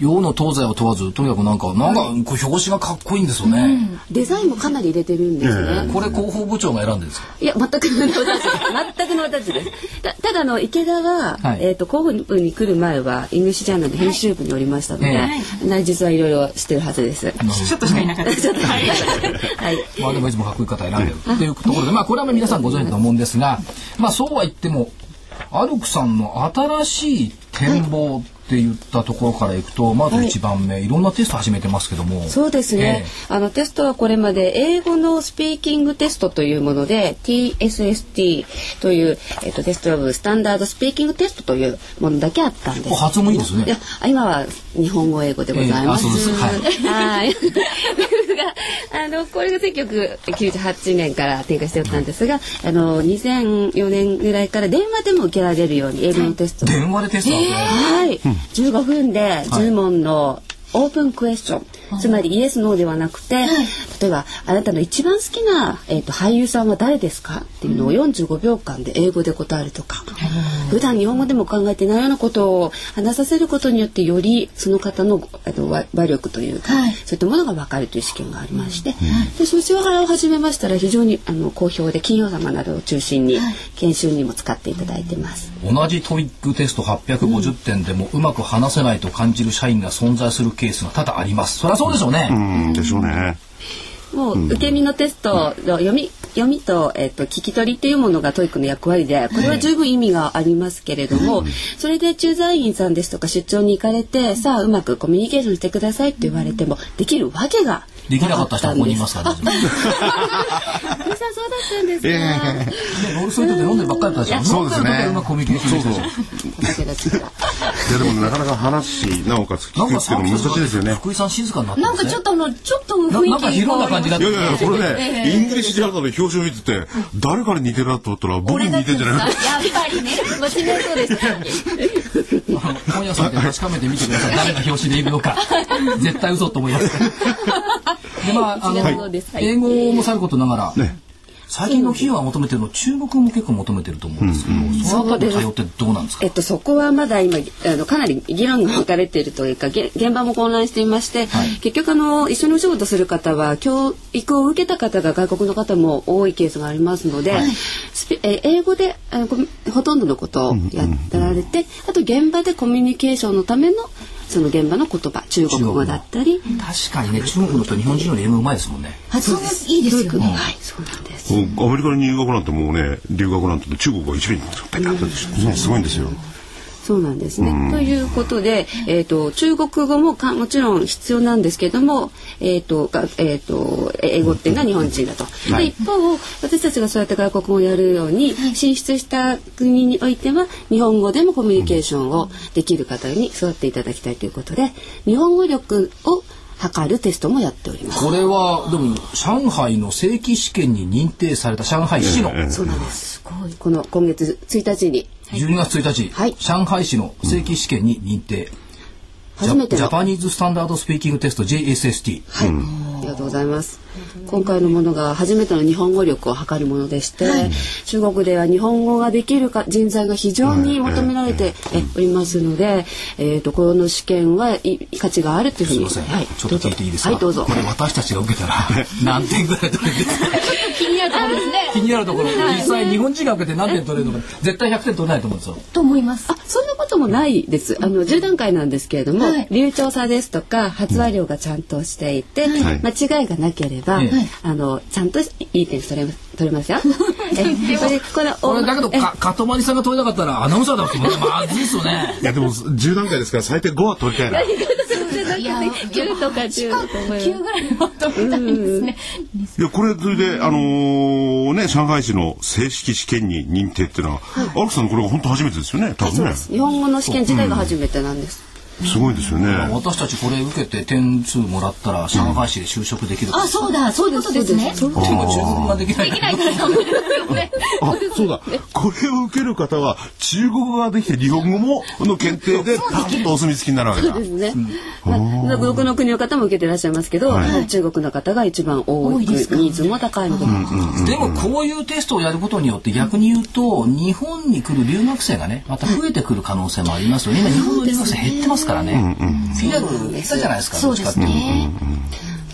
洋の東西を問わず、とにかくなんか、なんか、こう表紙がかっこいいんですよね。
デザインもかなり入れてるんですね。
これ広報部長が選んでるんですか？
いや、全くの私です。全くの私です。たただあの池田は、
はい
えっ、と広報部に来る前はイングリッシュジャーナルの編集部におりましたので、
はい
内実はいろいろしてるはずです。
ちょっとしかいなかった
はい。はい。
まあでもいつもかっこいい方選んでるっていうところで、まあこれは皆さんご存知だと思うんですが、まあそうは言っても、アルクさんの新しい展望って言ったところからいくと、まず一番目、いろんなテスト始めてますけども。
そうですね、あのテストはこれまで英語のスピーキングテストというもので TSST という、えっと、テストオブスタンダードスピーキングテストというものだけあったんです。
発音もいいですね
いや今は日本語英語でございます。
ええあそうです
はい。が あのこれが1998年から展開しておったんですが、あの2004年ぐらいから電話でも受けられるように英語のテストを
電話でテスト。
はい、15分で10問のオープンクエスチョン、つまりイエスノーではなくて、例えばあなたの一番好きな、えーと、俳優さんは誰ですか？っていうのを45秒間で英語で答えるとか、普段日本語でも考えてないようなことを話させることによってよりその方のあの話力というか、はい、そういったものが分かるという試験がありまして、でそちらを始めましたら非常にあの好評で企業様などを中心に研修にも使っていただいてます。
同じ TOEIC テスト850点でもうまく話せないと感じる社員が存在するケースが多々あります。そそうでしょうね。
うんでしょうね。
もう受け身のテストの読み読みと,、えーと、聞き取りっていうものが TOEIC の役割でこれは十分意味がありますけれども、それで駐在員さんですとか出張に行かれてさあうまくコミュニケーションしてくださいって言われてもできるわけが
できなかった人はここにいますからね。さんそうだ
ったんですか。え
えー。ロールスイートで飲んでばっかりだったじゃん。
そうですね。
うまくコミュニケーションそう
そう。いやでもなかなか話しなおかつ聞くっていうの難しいですよね。
福井さん静かになって
なんかちょっとあのちょっと雰囲気
なんか広な感じだった。
いやいやこれね English Journal の表紙を見てて誰から似てるなと思ったら僕に似てんじゃない
やっぱりね間違いそうです。
本屋さんで確かめてみてください。誰が表紙でいるのか。絶対嘘と思います。でまああの、英語もさることながら。ね。最近の企業が求めてるの中国も結構求めてると思うんですけど、うん、そのあたりの対応ってどうなんですか？
えっとそこはまだ今あのかなり議論が分かれているというか現場も混乱していまして、はい、結局あの一緒にお仕事する方は教育を受けた方が外国の方も多いケースがありますので、はい、え英語であのほとんどのことをやってられて、あと現場でコミュニケーションのためのその現場の言葉中国語だったり。
確かにね中国の人日本人より英語うまいですもんね。
発音いいですよね、
はいそうなんです。
アメリカに入学なんてもうね留学なんて中国が一番すごいんですよ
そうなんですね。うん、ということで、えっ、ー、と中国語もかもちろん必要なんですけども、えっ、ー、とがえっ、ー、と英語っていうのは日本人だと。はい、一方私たちがそうやって外国語をやるように進出した国においては日本語でもコミュニケーションをできる方に育っていただきたいということで、日本語力を測るテストもやっております。
これはでも上海の正規試験に認定された上海市の、
そうなんです。すごい。この今月1日に
12月1日、はい、上海市の正規試験に認定、
初めて
ジャパニーズスタンダードスピーキングテスト JSST。
はい、うん、ありがとうございます。今回のものが初めての日本語力を測るものでして、はい、中国では日本語ができるか人材が非常に求められておりますので、えっ、ー、とこの試験は価値があるというふうに、
はい、ちょっと聞いていいですか？
はい、どうぞ。
これ私たちが受けたら 何点ぐらい取れるんですか？
気になるところですね。
気になるところ、実際日本人が受けて何点取れるのか、絶対100点取れないと思うんですよ。
と思います。
あ、そんなこともないです。あの10段階なんですけれども、はい、流暢さですとか発話量がちゃんとしていて、はい、間違いがなければ、はい、あのちゃんといい点取れ取れますよ。え、
それこれこれだけどかかとまりさんが取れなかったらアナウンサーだってまずいですよね。
いやでも10段階ですから最低5は取りたいな。
いや9とか10と思い
9ぐらい求めたいですね。
いやこれそれであのー、ね上海市の正式試験に認定っていうのは、はい、アルクさんこれが本当初めてですよね。多分ね。
日本語の試験自体が初めてなんです。
すごいですよね。
私たちこれ受けて点数もらったら上海市で就職できる、
あ、そうだ、そういうことですね。
でも中国語ができない。
できないからダメですよね。
あ、そうだ。これを受ける方は中国語ができて日本語もの検定でパンとお墨付きになるわけだ。
そうですね。まあ、僕の国の方も受けてらっしゃいますけど、中国の方が一番多いニーズも高いので。
でもこういうテストをやることによって逆に言うと日本に来る留学生がねまた増えてくる可能性もありますよね。今日本の留学生減ってますからね。フィナル下手じゃないですか。
そうですね。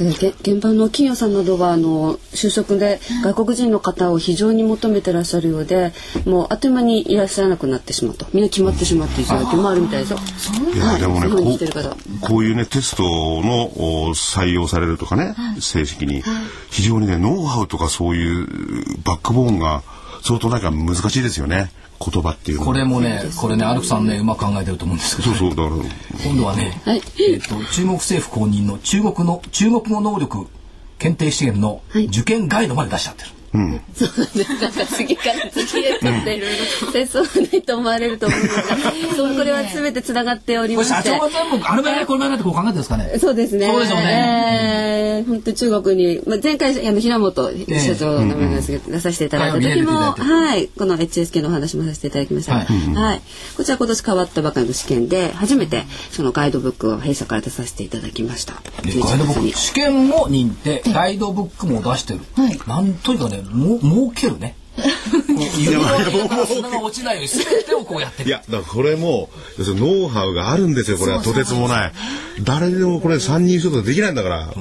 現場の企業さんなどはあの就職で外国人の方を非常に求めてらっしゃるようで、もうあっという間にいらっしゃらなくなってしまうとみんな決まってしまっていただきもあるみたいですよ。
いやでもね、こうこういうねテストの採用されるとかね、正式に非常にねノウハウとかそういうバックボーンが相当なんか難しいですよね。言葉っていう
これもねこれねアルクさんねうまく考えてると思うんですけ
ど、そうそうだから
今度はね、はい、えっ、と中国政府公認の中国の中国語能力検定試験の受験ガイドまで出しちゃってる。
そうなんです。なんか次から次へとって いろいろ戦争がないと思われると思うんですが、そうこれは全てつながっておりまして。
社長は全部あれもやれこれもやれってこう考えてるんですかね。
そうですね。
そうですよ
ね。えー、本当中国に、まあ、前回あの平本社長の名前ですけど、出させていただいた時も、はい、この HSK のお話もさせていただきました。はい、はい、こちら今年変わったばかりの試験で初めてそのガイドブックを弊社から出させていただきました。
ガイドブック試験も認定、ガイドブックも出してる。はい、なんというかね、も儲けるね。いや、砂が落ちないように全てをこうやって
いや、だからこれも、要するにノウハウがあるんですよ、これはとてつもない。誰でもこれ三人一言できないんだから。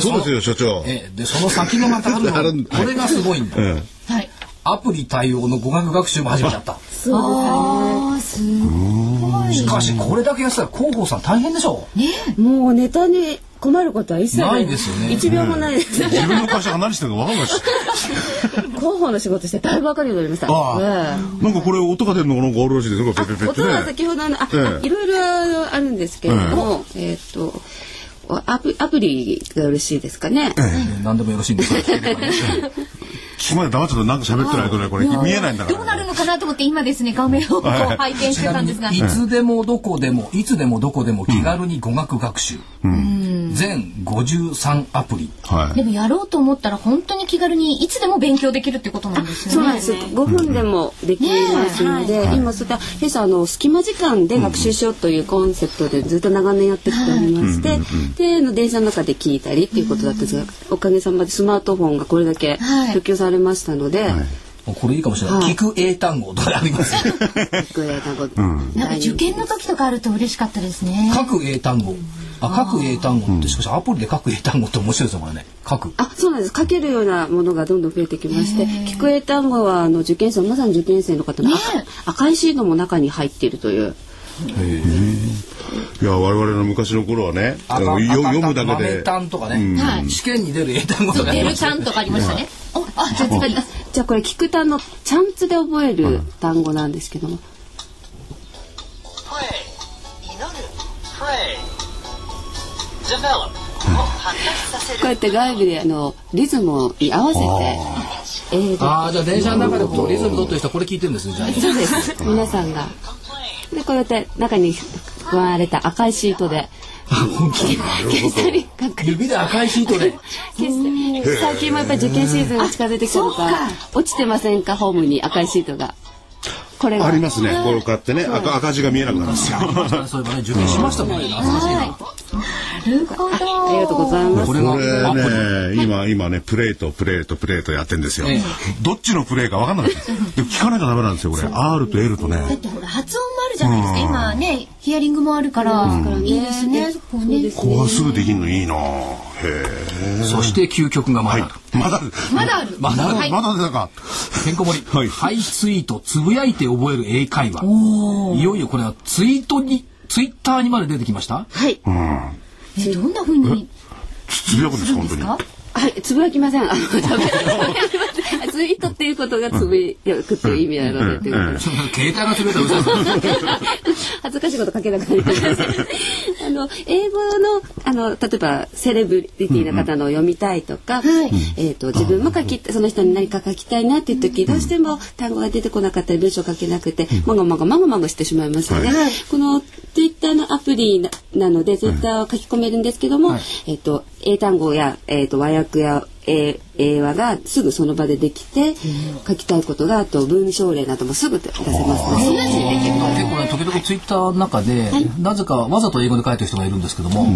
そうですよ、所長。
えで、その先のまたあるのこれがすごいんだ。はい。アプリ対応の語学学習も始めちゃった。
そうですね。すごい。
しかし、これだけやったら広報さん大変でしょ
う。ねもうネタに困ることは一切
ないですよね。
一秒もないです。
自分の会社が何してるか分かんないし。
広報の仕事してだいぶ分かるようになりました。
なんかこれ音が出るのがなんかあるらしいですよ。
音は先ほどのあ、いろいろあるんですけれども、えっと。アプアプリがよろしいですかね。え
え、何でもよろしいんですか。
そこまで黙ってとなんか喋ってないとねこれ見えないんだから、
どうなるのかなと思って今ですね画面をこう拝見してたんですが、
いつでもどこでもいつでもどこでも気軽に語学学習、うん、全53アプリ、
はい、でもやろうと思ったら本当に気軽にいつでも勉強できるってことなんですよね。
そうなんです。5分でもできますので、ねはい、今そういった弊社あの隙間時間で学習しようというコンセプトでずっと長年やってきておりまして、での電車の中で聞いたりっていうことだったんですが、おかげさまでスマートフォンがこれだけ普及されましたので。
これいいかもしれない。聞く英単語とかあります。
聞く英単語。
なんか受験の時とかあると嬉しかったですね。
書く英単語。あ、書く英単語ってしかしアプリで書く英単語って面白いですよこれね。書く。
あ、そうなんです。書けるようなものがどんどん増えてきまして、聞く英単語はあの受験生まさに受験生の方の赤いシートも中に入っているという。
いや我々の昔の頃はね読むだけで。
単とかね、はい、試験に出る英単語とか
出る単とかありましたね。あじゃあ
じゃあこれ聞く単のチャンツで覚える単語なんですけども。こうやって外部であのリズムに合わせて
ああじゃあ電車の中でこうリズム取ってる人はこれ聞いてるんですねじゃあ。
そうです皆さんが。でこうやって中に加われた赤いシートで。
本気指で赤いシートで。
最近もやっぱり受験シーズンが近づいてきたのか。落ちてませんか？ホームに赤いシートが。
これありますね。これを買ってね、赤赤字が見えなくなるんですよ。
そういえばね、受験しましたもん
るほど。
ありがとうございます。
これね、今今ね、プレートプレートプレートやってんですよ。どっちのプレーかわかんない。で聞かなきゃダメなんですよ。これ R と L とね。
だってほら発音もあるじゃないですか。今ね、ヒアリングもあるからいいですね。
ここはすぐできるのいいな。
そして究極がまだある。
まだある。
まだある。
まだある。まだ出たか。
てんこ盛り。はい。ハイツイート、つぶやいて覚える英会話。いよいよこれはツイートに、ツイッターにまで出てきました？
はい。うん。
え、どんな風に。
つぶやくんですか、本当に。
はい、つぶやきません。あの、ツイートっていうことがつぶやくっていう意味なので、
携帯がつぶや
た恥ずかしいこと書けなくなりました。あの、英語の、あの、例えば、セレブリティの方の読みたいとか、えっと、自分も書き、その人に何か書きたいなっていう時、どうしても単語が出てこなかったり、文章書けなくて、もごもごもごもごしてしまいますよね。この、ツイッターのアプリなので、ツイッターを書き込めるんですけども、えっと、英単語や、えっと、和訳や英英話がすぐその場でできて、書きたいことがあと文章例などもすぐ出せますので、
結構ね時々ツイッターの中で、なぜかわざと英語で書いてる人がいるんですけども、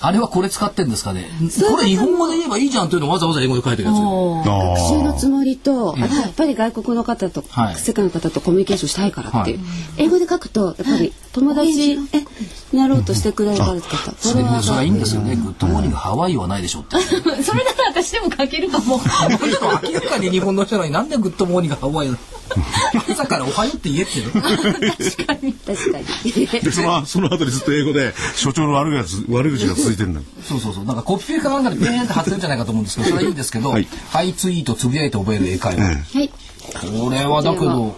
あれはこれ使ってんですかね？これ日本語で言えばいいじゃんというのをわざわざ英語で書いてるやつ。
学習のつもりと、あとやっぱり外国の方と、世界の方とコミュニケーションしたいからっていう。英語で書くと、やっぱり友達、え、なろうとしてくれる方。
それは、それはいいんですよね。 Good morning Hawaii はないでしょって。
それなら私でも書けるかも。
明らかに日本の人なのになんで Good morning Hawaii 朝からおはようって言えって
確かに。確かに。で、
その、その後にずっと英語で、所長の悪口悪口が続いてるんだ。
そうそうそう。なんかコピペかなんかでペーンって貼ってるんじゃないかと思うんですけど、それはいいんですけど、はい、ハイツイートつぶやいて覚える英会話。はい。これはだけど、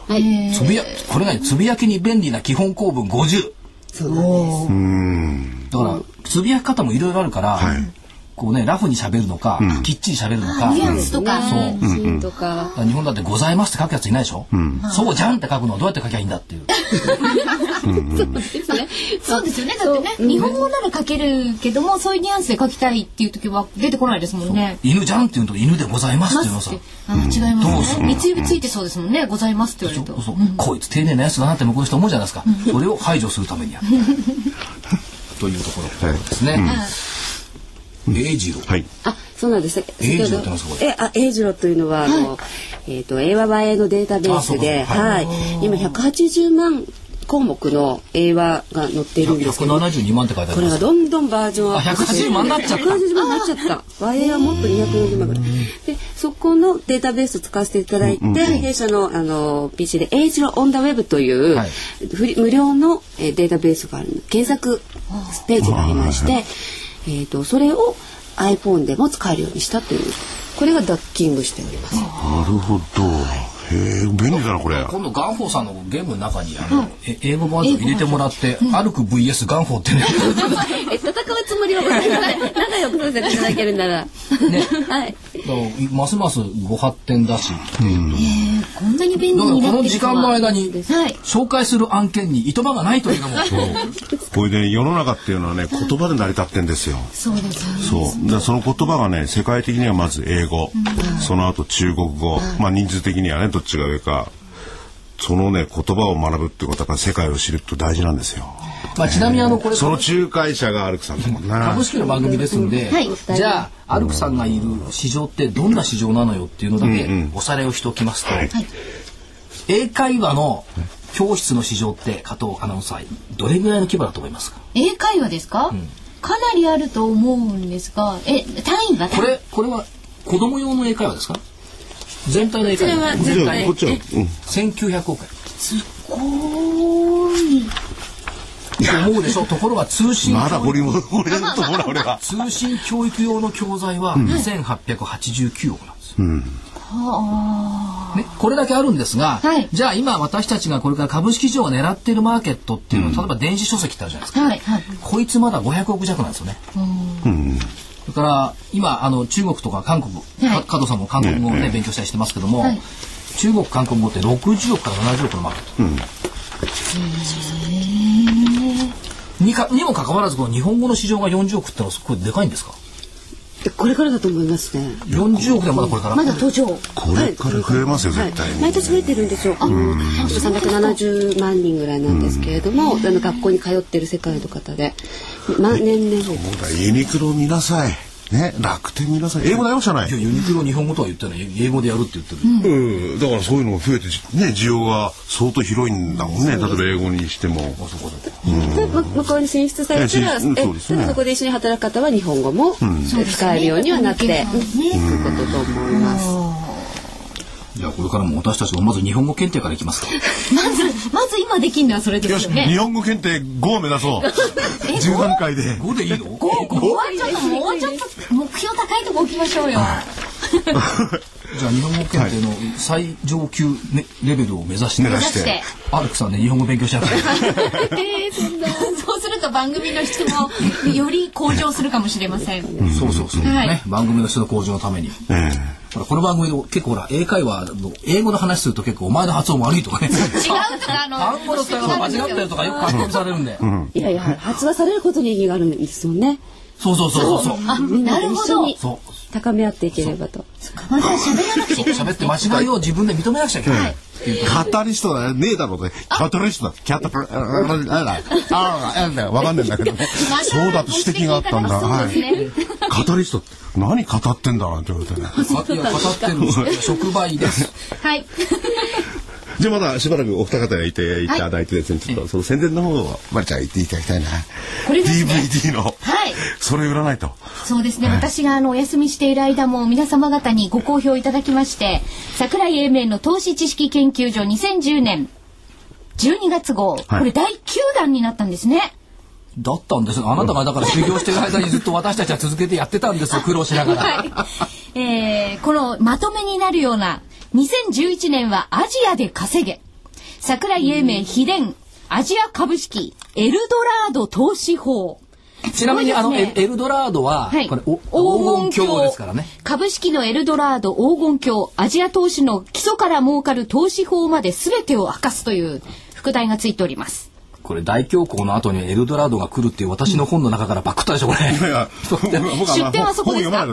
つぶや、これがつぶやきに便利な基本構文50。そうなんです。だから、つぶやき方もいろいろあるから、はいこうねラフに喋るのか、きっちり喋るのか。
ニュアンスとか。
そう。
うんとか。
日本だってございますって書くやついないでしょ？そうじゃんって書くのはどうやって書きゃいいんだっていう。
そうですよね。だってね、日本語なら書けるけども、そういうニュアンスで書きたいっていう時は出てこないですもんね。
犬じゃんって言うと犬でございますっていうのさ。
あ違いますね。三つ指ついてそうですもんね。ございますって言われると。
こいつ丁寧なやつだなって向こうの人思うじゃないですか。それを排除するためにやる。というところですね。英二郎。
はい。あ、そうなんです。
英二郎ってます
え、あ、英二郎というのは、あの、えっ、と、英和映えのデータベースで、はい。今180万項目の英和が載っているんですけど、
172万って書いてある
これがどんどんバージョン
アップして180万になっちゃった。180
万になっちゃった。和英はもっと240万ぐらい。でそこのデータベースを使わせていただいて、弊社のあの PC で「英辞郎 on the WEB」という、はい、無料のデータベースがある検索ページがありまして、えーと、それを iPhone でも使えるようにしたというこれがドッキングしております。な
るほど、はい。へえ便利だなこれ。
今度ガンホーさんのゲームの中にあの、え英語バージョン入れてもらって「歩く VS ガンフォー」ってね。
戦うつもりは仲良くさせていただけるなら。ね。はい。
ますますご発展だし、
うん、えこんなに便利に
この時間の間に紹介する案件にいとまがないというのも。
これで世の中っていうのはね言葉で成り立ってんですよ。
そうです
そうだその言葉がね世界的にはまず英語、その後中国語、まあ人数的にはねどっちが上か。そのね言葉を学ぶってことは世界を知ると大事なんですよ。
まあ、ちなみにあのこれ
その仲介者がアルクさんだもんな。
株式の番組ですんで、はい、じゃあアルクさんがいる市場ってどんな市場なのよっていうのだけおさらいをしておきますと、はい、英会話の教室の市場って加藤アナウンサーどれぐらいの規模だと思いますか？
英会話ですか、うん、かなりあると思うんですがえ単位は
これこれは子供用の英会話ですか？全体の英会話。全体こっちは、うん、1900億円。
すごい
思うでしょ？ところが通信
まだ掘り戻れると思う俺は。
通信教育用の教材は2889億なんですよ、うん。ね、これだけあるんですが、はい、じゃあ今私たちがこれから株式市場が狙っているマーケットっていうのは、うん、例えば電子書籍ってあるじゃないですか、はいはい、こいつまだ500億弱なんですよね。うんそれから今あの中国とか韓国、はい、加藤さんも韓国語をね、勉強したりしてますけども、はい、中国韓国語って60億から70億のマーケット。うんにかにもかかわらずこの日本語の市場が40億ってのはすごいでかいんですか？
これからだと思いますね。
40億でまだこれから？
まだ途上。
これから増えますよ、絶対
毎年増えてるんですよ。あ、370万人ぐらいなんですけれども、あの学校に通ってる世界の方で、ま年々。そう
だ、ユニクロ見なさい。ね、楽天皆さん英語でやるじゃない。
ユニクロ日本語とは言ってない。英語でやるって言って
る。うん、だからそういうのが増えてね需要が相当広いんだもんね。例えば英語にしても。あそこ
で。向こうに進出されたら、え、そこで一緒に働く方は日本語も使えるようにはなって、ね、いうことと思います。
じゃあこれからも私たちもまず日本語検定からいきますか。
まずまず今できるのはそれですよね。
日本語検定5を目指そう。10段階で。
5でいいの ?5
はちょっともうちょっと目標高いとこ置きましょうよ。
じゃあ日本語検定の最上級、ね、レベルを目指して
目指して
アルクさんね日本語勉強しなくて
えー、そんなそうすると番組の質もより向上するかもしれません、
うん、そうそうそう、はい、ね番組の質の向上のために、えーほらこの番組で結構ほら英会話の英語の話すると結構お前の発音悪いとかね。違
うとかあの
単語の使い方間違ってるとかよく書き込みされるんで、うん、
いやいや発話されることに意義があるんですよね。
そうそうそうそう
あなで一緒に
高め合っていければと
喋
って間違いを自分で認めなくちゃいけない、
カタリストだねえだろうね。カタリストだ。キャタプああああわかんないんだけどね。そうだと指摘があったんだ。はい。カタリスト何語ってんだなんて言われてね。
語ってる触媒です。
はい。
じゃあまだしばらくお二方がいていただいてですね、ちょっとその宣伝の方をまりちゃん言っていただきたいな。これですね。DVD の。はい。それ売らないと。
そうですね。私があのお休みしている間も皆様方にご好評いただきまして、桜井英明の投資知識研究所2010年12月号、これ第9弾になったんですね。
だったんですあなたがだから修行してる間にずっと私たちは続けてやってたんですよ苦労しながら。はい、
えー、このまとめになるような2011年はアジアで稼げ。桜井英明秘伝アジア株式エルドラード投資法。
ちなみに、あのエルドラードは、はい、これ黄金鏡。ですからね。
株式のエルドラード黄金鏡アジア投資の基礎から儲かる投資法まで全てを明かすという副題がついております
これ大恐慌の後にエルドラードが来るっていう私の本の中からパクったでしょこれ。いや
出典はそこですか？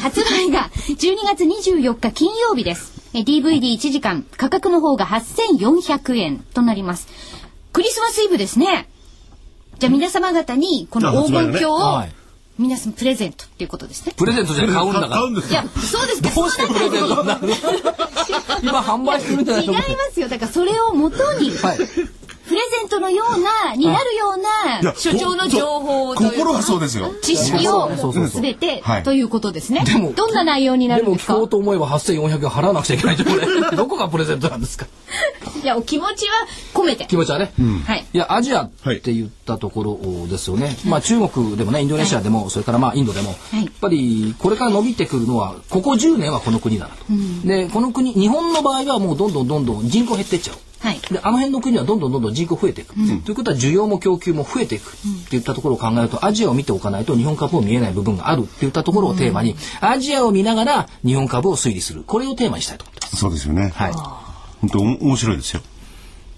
発売が12月24日金曜日です。DVD1 時間価格の方が8400円となります。クリスマスイブですね。じゃあ皆様方にこの黄金鏡を、皆さんプレゼントっていうことですね。
プレゼントじゃ買うんだから。
いや、そうです
どうしてプレゼントなの今販売してるんじゃない違い
ますよ。だからそれをもとに、はい、プレゼントのようなになるような所長の情報と
心はそうですよ
知識をすべてということですね。でもどんな内容になるんですか？
でも聞こうと思えば8400円払わなくちゃいけないとこれ どこがプレゼントなんですか？
いやお気持ちは込めて。
気持ちはね。はい。いやアジアって言ったところですよね。まあ中国でもねインドネシアでもそれからまあインドでもやっぱりこれから伸びてくるのはここ10年はこの国だなと。でこの国日本の場合はもうどんどんどんどん人口減っていっちゃう。はい、であの辺の国はどんどんどんどん人口増えていく、うん、ということは需要も供給も増えていく。っていったところを考えるとアジアを見ておかないと日本株も見えない部分があるっていったところをテーマに、アジアを見ながら日本株を推理する。これをテーマにしたいと思ってます。
そうですよね。はい。本当面白いですよ。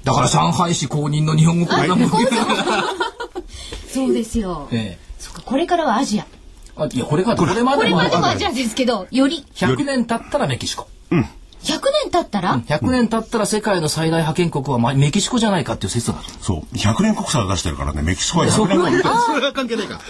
だから上海市公認の日本語講座も。
そうですよ、ええ、そっかこれからはアジア。
あいやこれからこれま
でもアジアですけどより。
100年経ったらメキシコ。
うん100年経ったら、うん、
100年経ったら世界の最大覇権国はメキシコじゃないかっていう説が
そう。100年国債を出してるからねメキシコは100年国債それは関係ないか。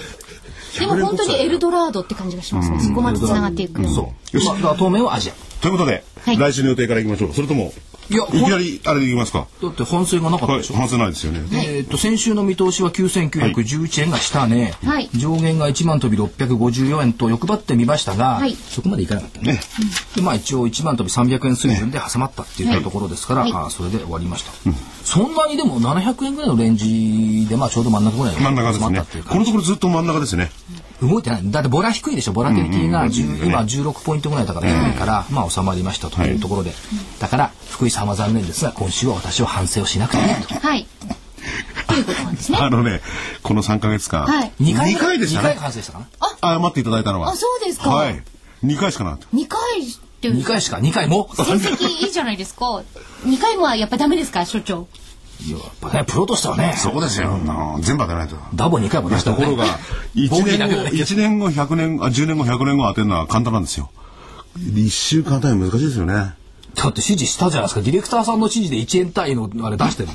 でも本当にエルドラードって感じがしますね、そこまで繋がっていく、
そう。よし、まあ、当面はアジア。
ということで、はい、来週の予定からいきましょう。それともいやいきなりあれでいきますか。
だって反省がなかったでしょ、
はい、反省ないですよね、
えっ、と先週の見通しは9911円が下値、はい、上限が1万飛び654円と欲張ってみましたが、はい、そこまでいかなかったね、でまあ一応1万飛び300円水準で挟まったっていったところですから、はい、あそれで終わりました、うん、そんなにでも700円ぐらいのレンジでまあちょうど真ん中ぐらい
真ん中ですね。このところずっと真ん中ですね
動いてないだってボラ低いでしょボラテリティが、今16ポイントぐらいだから低いから、まあ収まりましたというところで、だから福井さんは残念ですが今週は私は反省をしなくていいと。はい
ということなんですね。
あのね、この3か月間、はい、
2回 ,2
回でした
ね。2回反省したかな？
あ、謝っていただいたのは。
あ、そうですか。
はい。2回しかなか
2回って
2回しか2回も？
成績いいじゃないですか。2回もはやっぱダメですか、所長？
やっぱね、プロとしてはね。
そうですよ。全部当てないと。
ダボ2回も出した
ところが、1年後、1年後、100年、あ、10年後、100年後当てるのは簡単なんですよ。1週間単位難しいですよね。
だって指示したじゃないですかディレクターさんの指示で1円単位のあれ出してるの。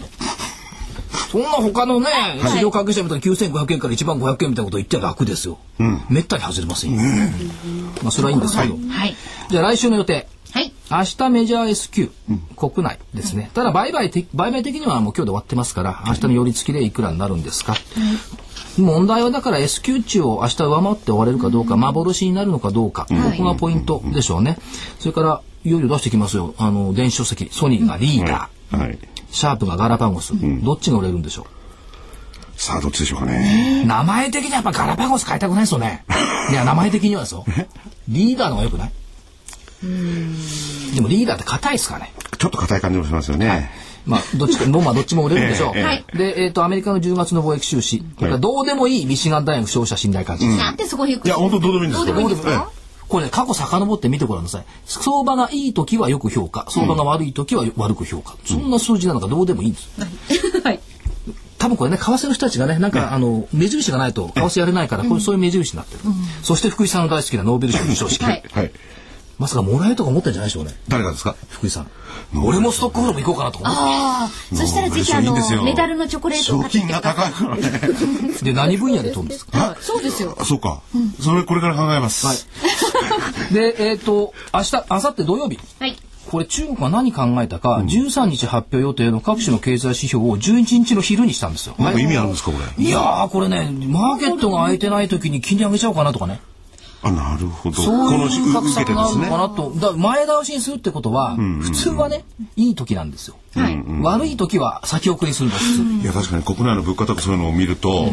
そんな他のね、市場関係者みたいに9500円から1万500円みたいなこと言って楽ですよ。うん、めったに外れませんよ。うん、まあそれはいいんですけど。はい、じゃあ来週の予定。はい、明日メジャー S q、うん、国内ですね。ただ売買的売買的にはもう今日で終わってますから、明日の寄り付きでいくらになるんですか？問題はだから S q 値を明日上回って終われるかどうか、幻になるのかどうか、ここがポイントでしょうね。それからいよいよ出してきますよ。あの、電子書籍、ソニーがリーダー、はい、シャープがガラパゴス、うん、どっちが売れるんでしょ
う？さあ、どっちでしょうかね。
名前的にはやっぱガラパゴス変えたくないですよね。いや、名前的にはですよ。リーダーの方がよくない？でもリーダーって硬いですかね。
ちょっと硬い感じもしますよね。はい
まあ、どっちか、まあ、どっちも売れるんでしょう。ええ、で、えっ、ー、と、アメリカの10月の貿易収支、はい、どうでもいいミシガン大学消費者信頼感
じ。なんでそこ
いや、本当どうでもいいんです
よ。どうでもいいんですか？
これね、過去遡って見てごらんなさい。相場がいい時はよく評価、相場が悪い時は悪く評価。そんな数字なのかどうでもいいんです。はい。多分これね、為替の人たちがね、なんか、あの、目印がないと為替やれないから、これそういう目印になってる。そして福井さんの大好きなノーベル賞授賞式。はい。まさかもらえるとか思ってんじゃないでしょうね。
誰がですか？
福井さん。俺もストックホルム行こうかなと思って。あ
あ、そしたらぜひあのメダルのチョコレート
を買って賞金が高いからね。
で何分野で取るんですか。
そうですよ。
そうか。それこれから考えます。はい。
でえっ、と明日明後日土曜日。はい。これ中国は何考えたか、うん、13日発表予定の各種の経済指標を11日の昼にしたんですよ。
なんか意味あるんですかこ
れ。いやこれねマーケットが空いてない時に金利上げちゃおうかなとかね。
あなるほど。
そういう格差があるのかなと。だ前倒しにするってことは、普通はね、いい時なんですよ。はい、悪い時は先送りするんだ
いや確かに国内の物価とかそういうのを見ると、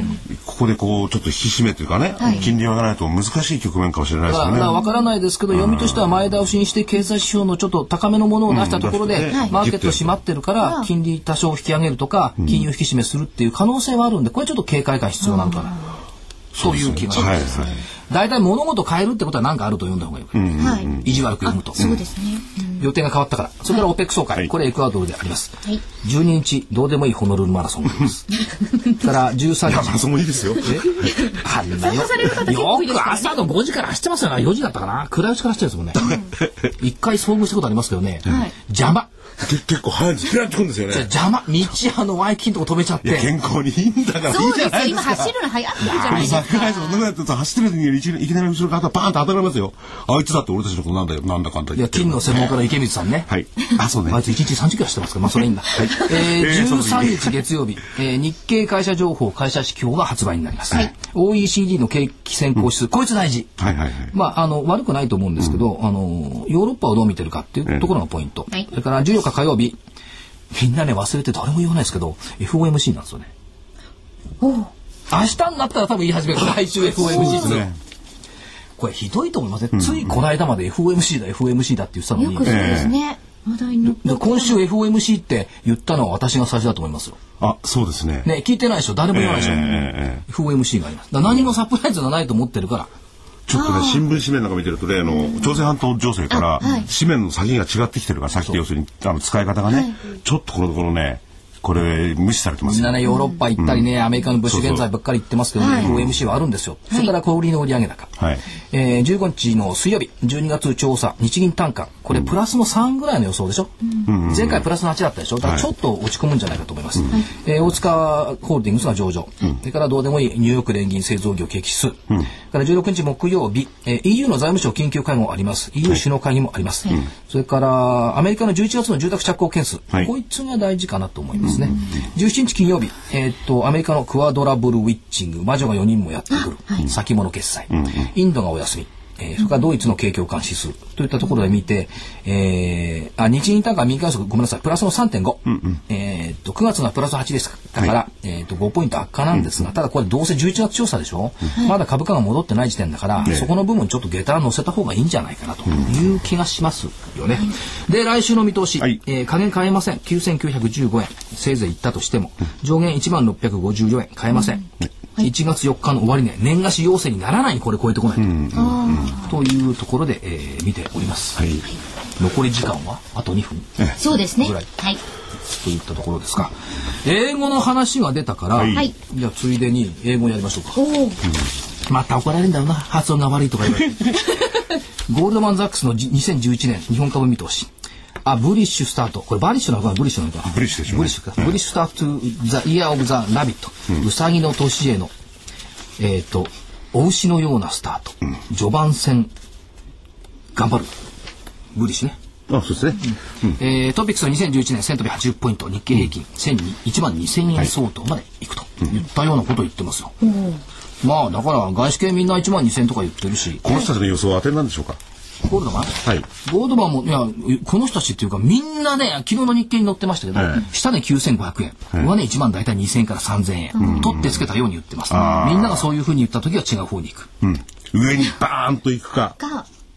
ここでこうちょっと引き締めというかね、金利を上げないと難しい局面かもしれないですね。
わからないですけど、読みとしては前倒しにして経済指標のちょっと高めのものを出したところで、マーケット閉まってるから金利多少引き上げるとか、金融引き締めするっていう可能性はあるんで、これちょっと警戒感必要なのかな。そういう気がします。大体物事変えるってことは何かあると読んだ方がいいはい、意地悪く読むと。
そうですね。
予定が変わったから。それから OPEC 総会、これエクアドルであります。はい、12日、どうでもいいホノルルマラソンがあります。から13日。マ
ラソンもいいですよ。
あんなよ。よく朝の5時から走ってますよね。4時だったかな。暗いうちから走ってるんですもんね。一回遭遇したことありますけどね。邪魔。
結構早いんです。ピラッとくるんですよね。
邪魔、道あのワイキンとこ止めちゃって。
健康にいいんだからいいじゃないですか。今
走るの早いじゃないですか。
桜井さん、やって走ってる時にいきなり後ろからバーンと当たられますよ。あいつだって俺たちのことなんだよ、なんだかんだ
いや、金の専門家の池水さんね。
はい。あ、そうね。
あいつ1日30キロ走ってますから、まあそれいいんだ。はい。えー、13日月曜日、えー、日経会社情報会社指標が発売になります。はい。OECD の景気先行指数、こいつ大事。はいはいはい。まあ、あの、悪くないと思うんですけど、あの、ヨーロッパをどう見てるかっていうところがポイント。はい。それから14日火曜日、みんなね忘れて誰も言わないですけど FOMC なんですよね。明日になったら多分言い始める来週 FOMC って、ね、これひどいと思いますね、うん、ついこの間まで FOMC だ FOMC だって言ってたのに、よくそうですね、話題に今週 FOMC って言ったのは私が最初だと思いますよ。
あ、そうですね。
ね、聞いてないでしょ誰も言わないでしょ、えー、FOMC があります。何もサプライズがないと思ってるから。
ちょっとね新聞紙面なんか見てると例あの朝鮮半島情勢から紙面の先が違ってきてるから先要するにあの使い方がねちょっとこのところねこれ無視されてます
みんなねヨーロッパ行ったりね、うん、アメリカの物資現在ばっかり言ってますけど、ね、はい、FOMC はあるんですよ、それから小売りの売上高、はい。えー、15日の水曜日12月調査日銀単価これプラスの3ぐらいの予想でしょ、うん、前回プラスの8だったでしょ？だからちょっと落ち込むんじゃないかと思います、はい、えー、大塚ホールディングスが上場、うん、それからどうでもいいニューヨーク連銀製造業景気指数、うん、から16日木曜日、えー、EU の財務省緊急会合あります。EU 首脳会議もあります、はい、それからアメリカの11月の住宅着工件数、はい、こいつが大事かなと思いますね、うん17日金曜日、えー、っと、アメリカのクワドラブルウィッチング、魔女が4人もやってくる、はい、先物決済、インドがお休み、えー、それからドイツの景況監視数といったところで見て、えー、あ日銀単価民間予測ごめんなさい。プラスの3.5、うんうん、えー、と9月がプラス8です。だから、はい、えー、と5ポイント悪化なんですが、うん、ただこれどうせ11月調査でしょ、うん、まだ株価が戻ってない時点だから、そこの部分ちょっと下駄乗せた方がいいんじゃないかなと。いう気がしますよね。で来週の見通し、はい、えー、加減変えません。9915円。せいぜいいったとしても。上限1万654円。変えません。うんはい、1月4日の終わりね。年貸し要請にならないにこれ超えてこないと、うん、というところで、えー、見ております、はい、残り時間は？あと2分。
そうですね。はい。
といったところですか。英語の話が出たから、はい、じゃあついでに英語やりましょうか、うん、また怒られるんだろうな。発音が悪いとか言われて。ゴールドマン・ザックスの2011年日本株見通しあ、 bullish start。これ bullish なのかな bullish なのか
bullish でしょ、ね、 bullish か。
bullish start the year of the rabbit、うさぎの年への、えっ、ー、と、雄牛のようなスタート。うん、序盤戦、頑張る。 bullish ね。
あ、そうですね。
うん、えー、トピックスは2011年、1000飛び80ポイント、日経平均、うん、1万2000円相当までいくと、言ったようなことを言ってますよ。うん、まあ、だから外資系みんな1万2000円とか言ってるし。
この人たちの予想は当てなんでしょうか
ゴールドマン？はい。ゴールドマンも、いや、この人たちっていうか、みんなね、昨日の日経に載ってましたけど、はい、下で9500円、はい、上値1万大体2000円から3000円、うん、取ってつけたように言ってます。みんながそういうふうに言った時は違う方に行く。
うん、上にバーンと行くか。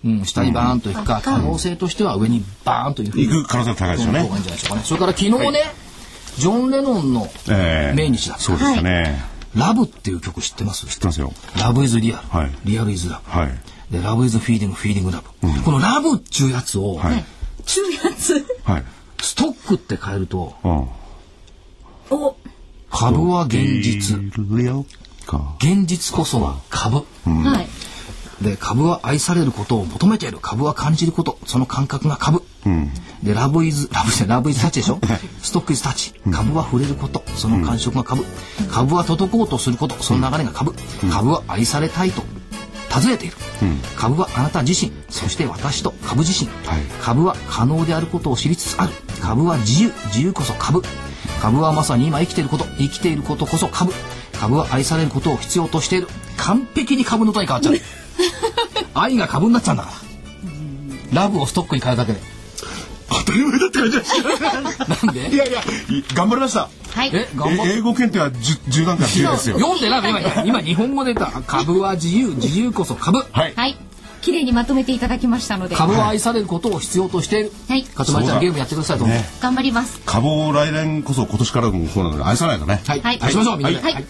うん、下にバーンと行くか、可能性としては上にバーンというふうに。
行く可能性が高いですよね。
それから昨日ね、はい、ジョン・レノンの命日だった、
えー、そうですね。
Love っていう曲知ってます？
知ってますよ。
Love is real。はい、 real is love。はい。で、 love is feeling、feeling love。うん、この love っちゅうやつを、はい、
ちゅうやつ。はい。
ストックって変えると、うん、お株は現実。現実こそは株。うん、はい。で株は愛されることを求めている。株は感じること。その感覚が株、うん、でラブイズラブイズラブイズタッチでしょ？ストックイズタッチ株は触れること。その感触が株、株は届こうとすること。その流れが株、株は愛されたいと尋ねている、うん、株はあなた自身そして私と株自身、はい、株は可能であることを知りつつある。株は自由。自由こそ株。株はまさに今生きていること。生きていることこそ株。株は愛されることを必要としている。完璧に株の単位変わっちゃう。愛が株になっちゃうんだから。ラブをストックに変えるだけで
当たり前だって感じ
なんで？
いやいや頑張りました。はい。え英語検定は10段階9ですよ。
読んでな今今日本語で言った株は自由自由こそ株。
はい、はい。綺麗にまとめていただきましたので。
株は愛されることを必要としているはい。勝丸ちゃんゲームやってくださいと、ね、
頑張ります。
株を来年こそ今年からもそうなので愛さないとね。
はい、はい、しましょうみんな。で、はい。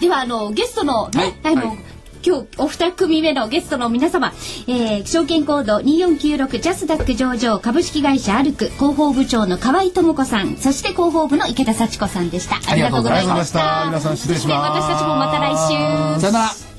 ではあのゲストのね、はい、あの、はい今日お二組目のゲストの皆様、えー、証券コード2496ジャスダック上場株式会社アルク広報部長の河合智子さんそして広報部の池田幸子さんでした。
ありがとうございました。
皆
さん失礼します。
私たちもまた来週。
さよなら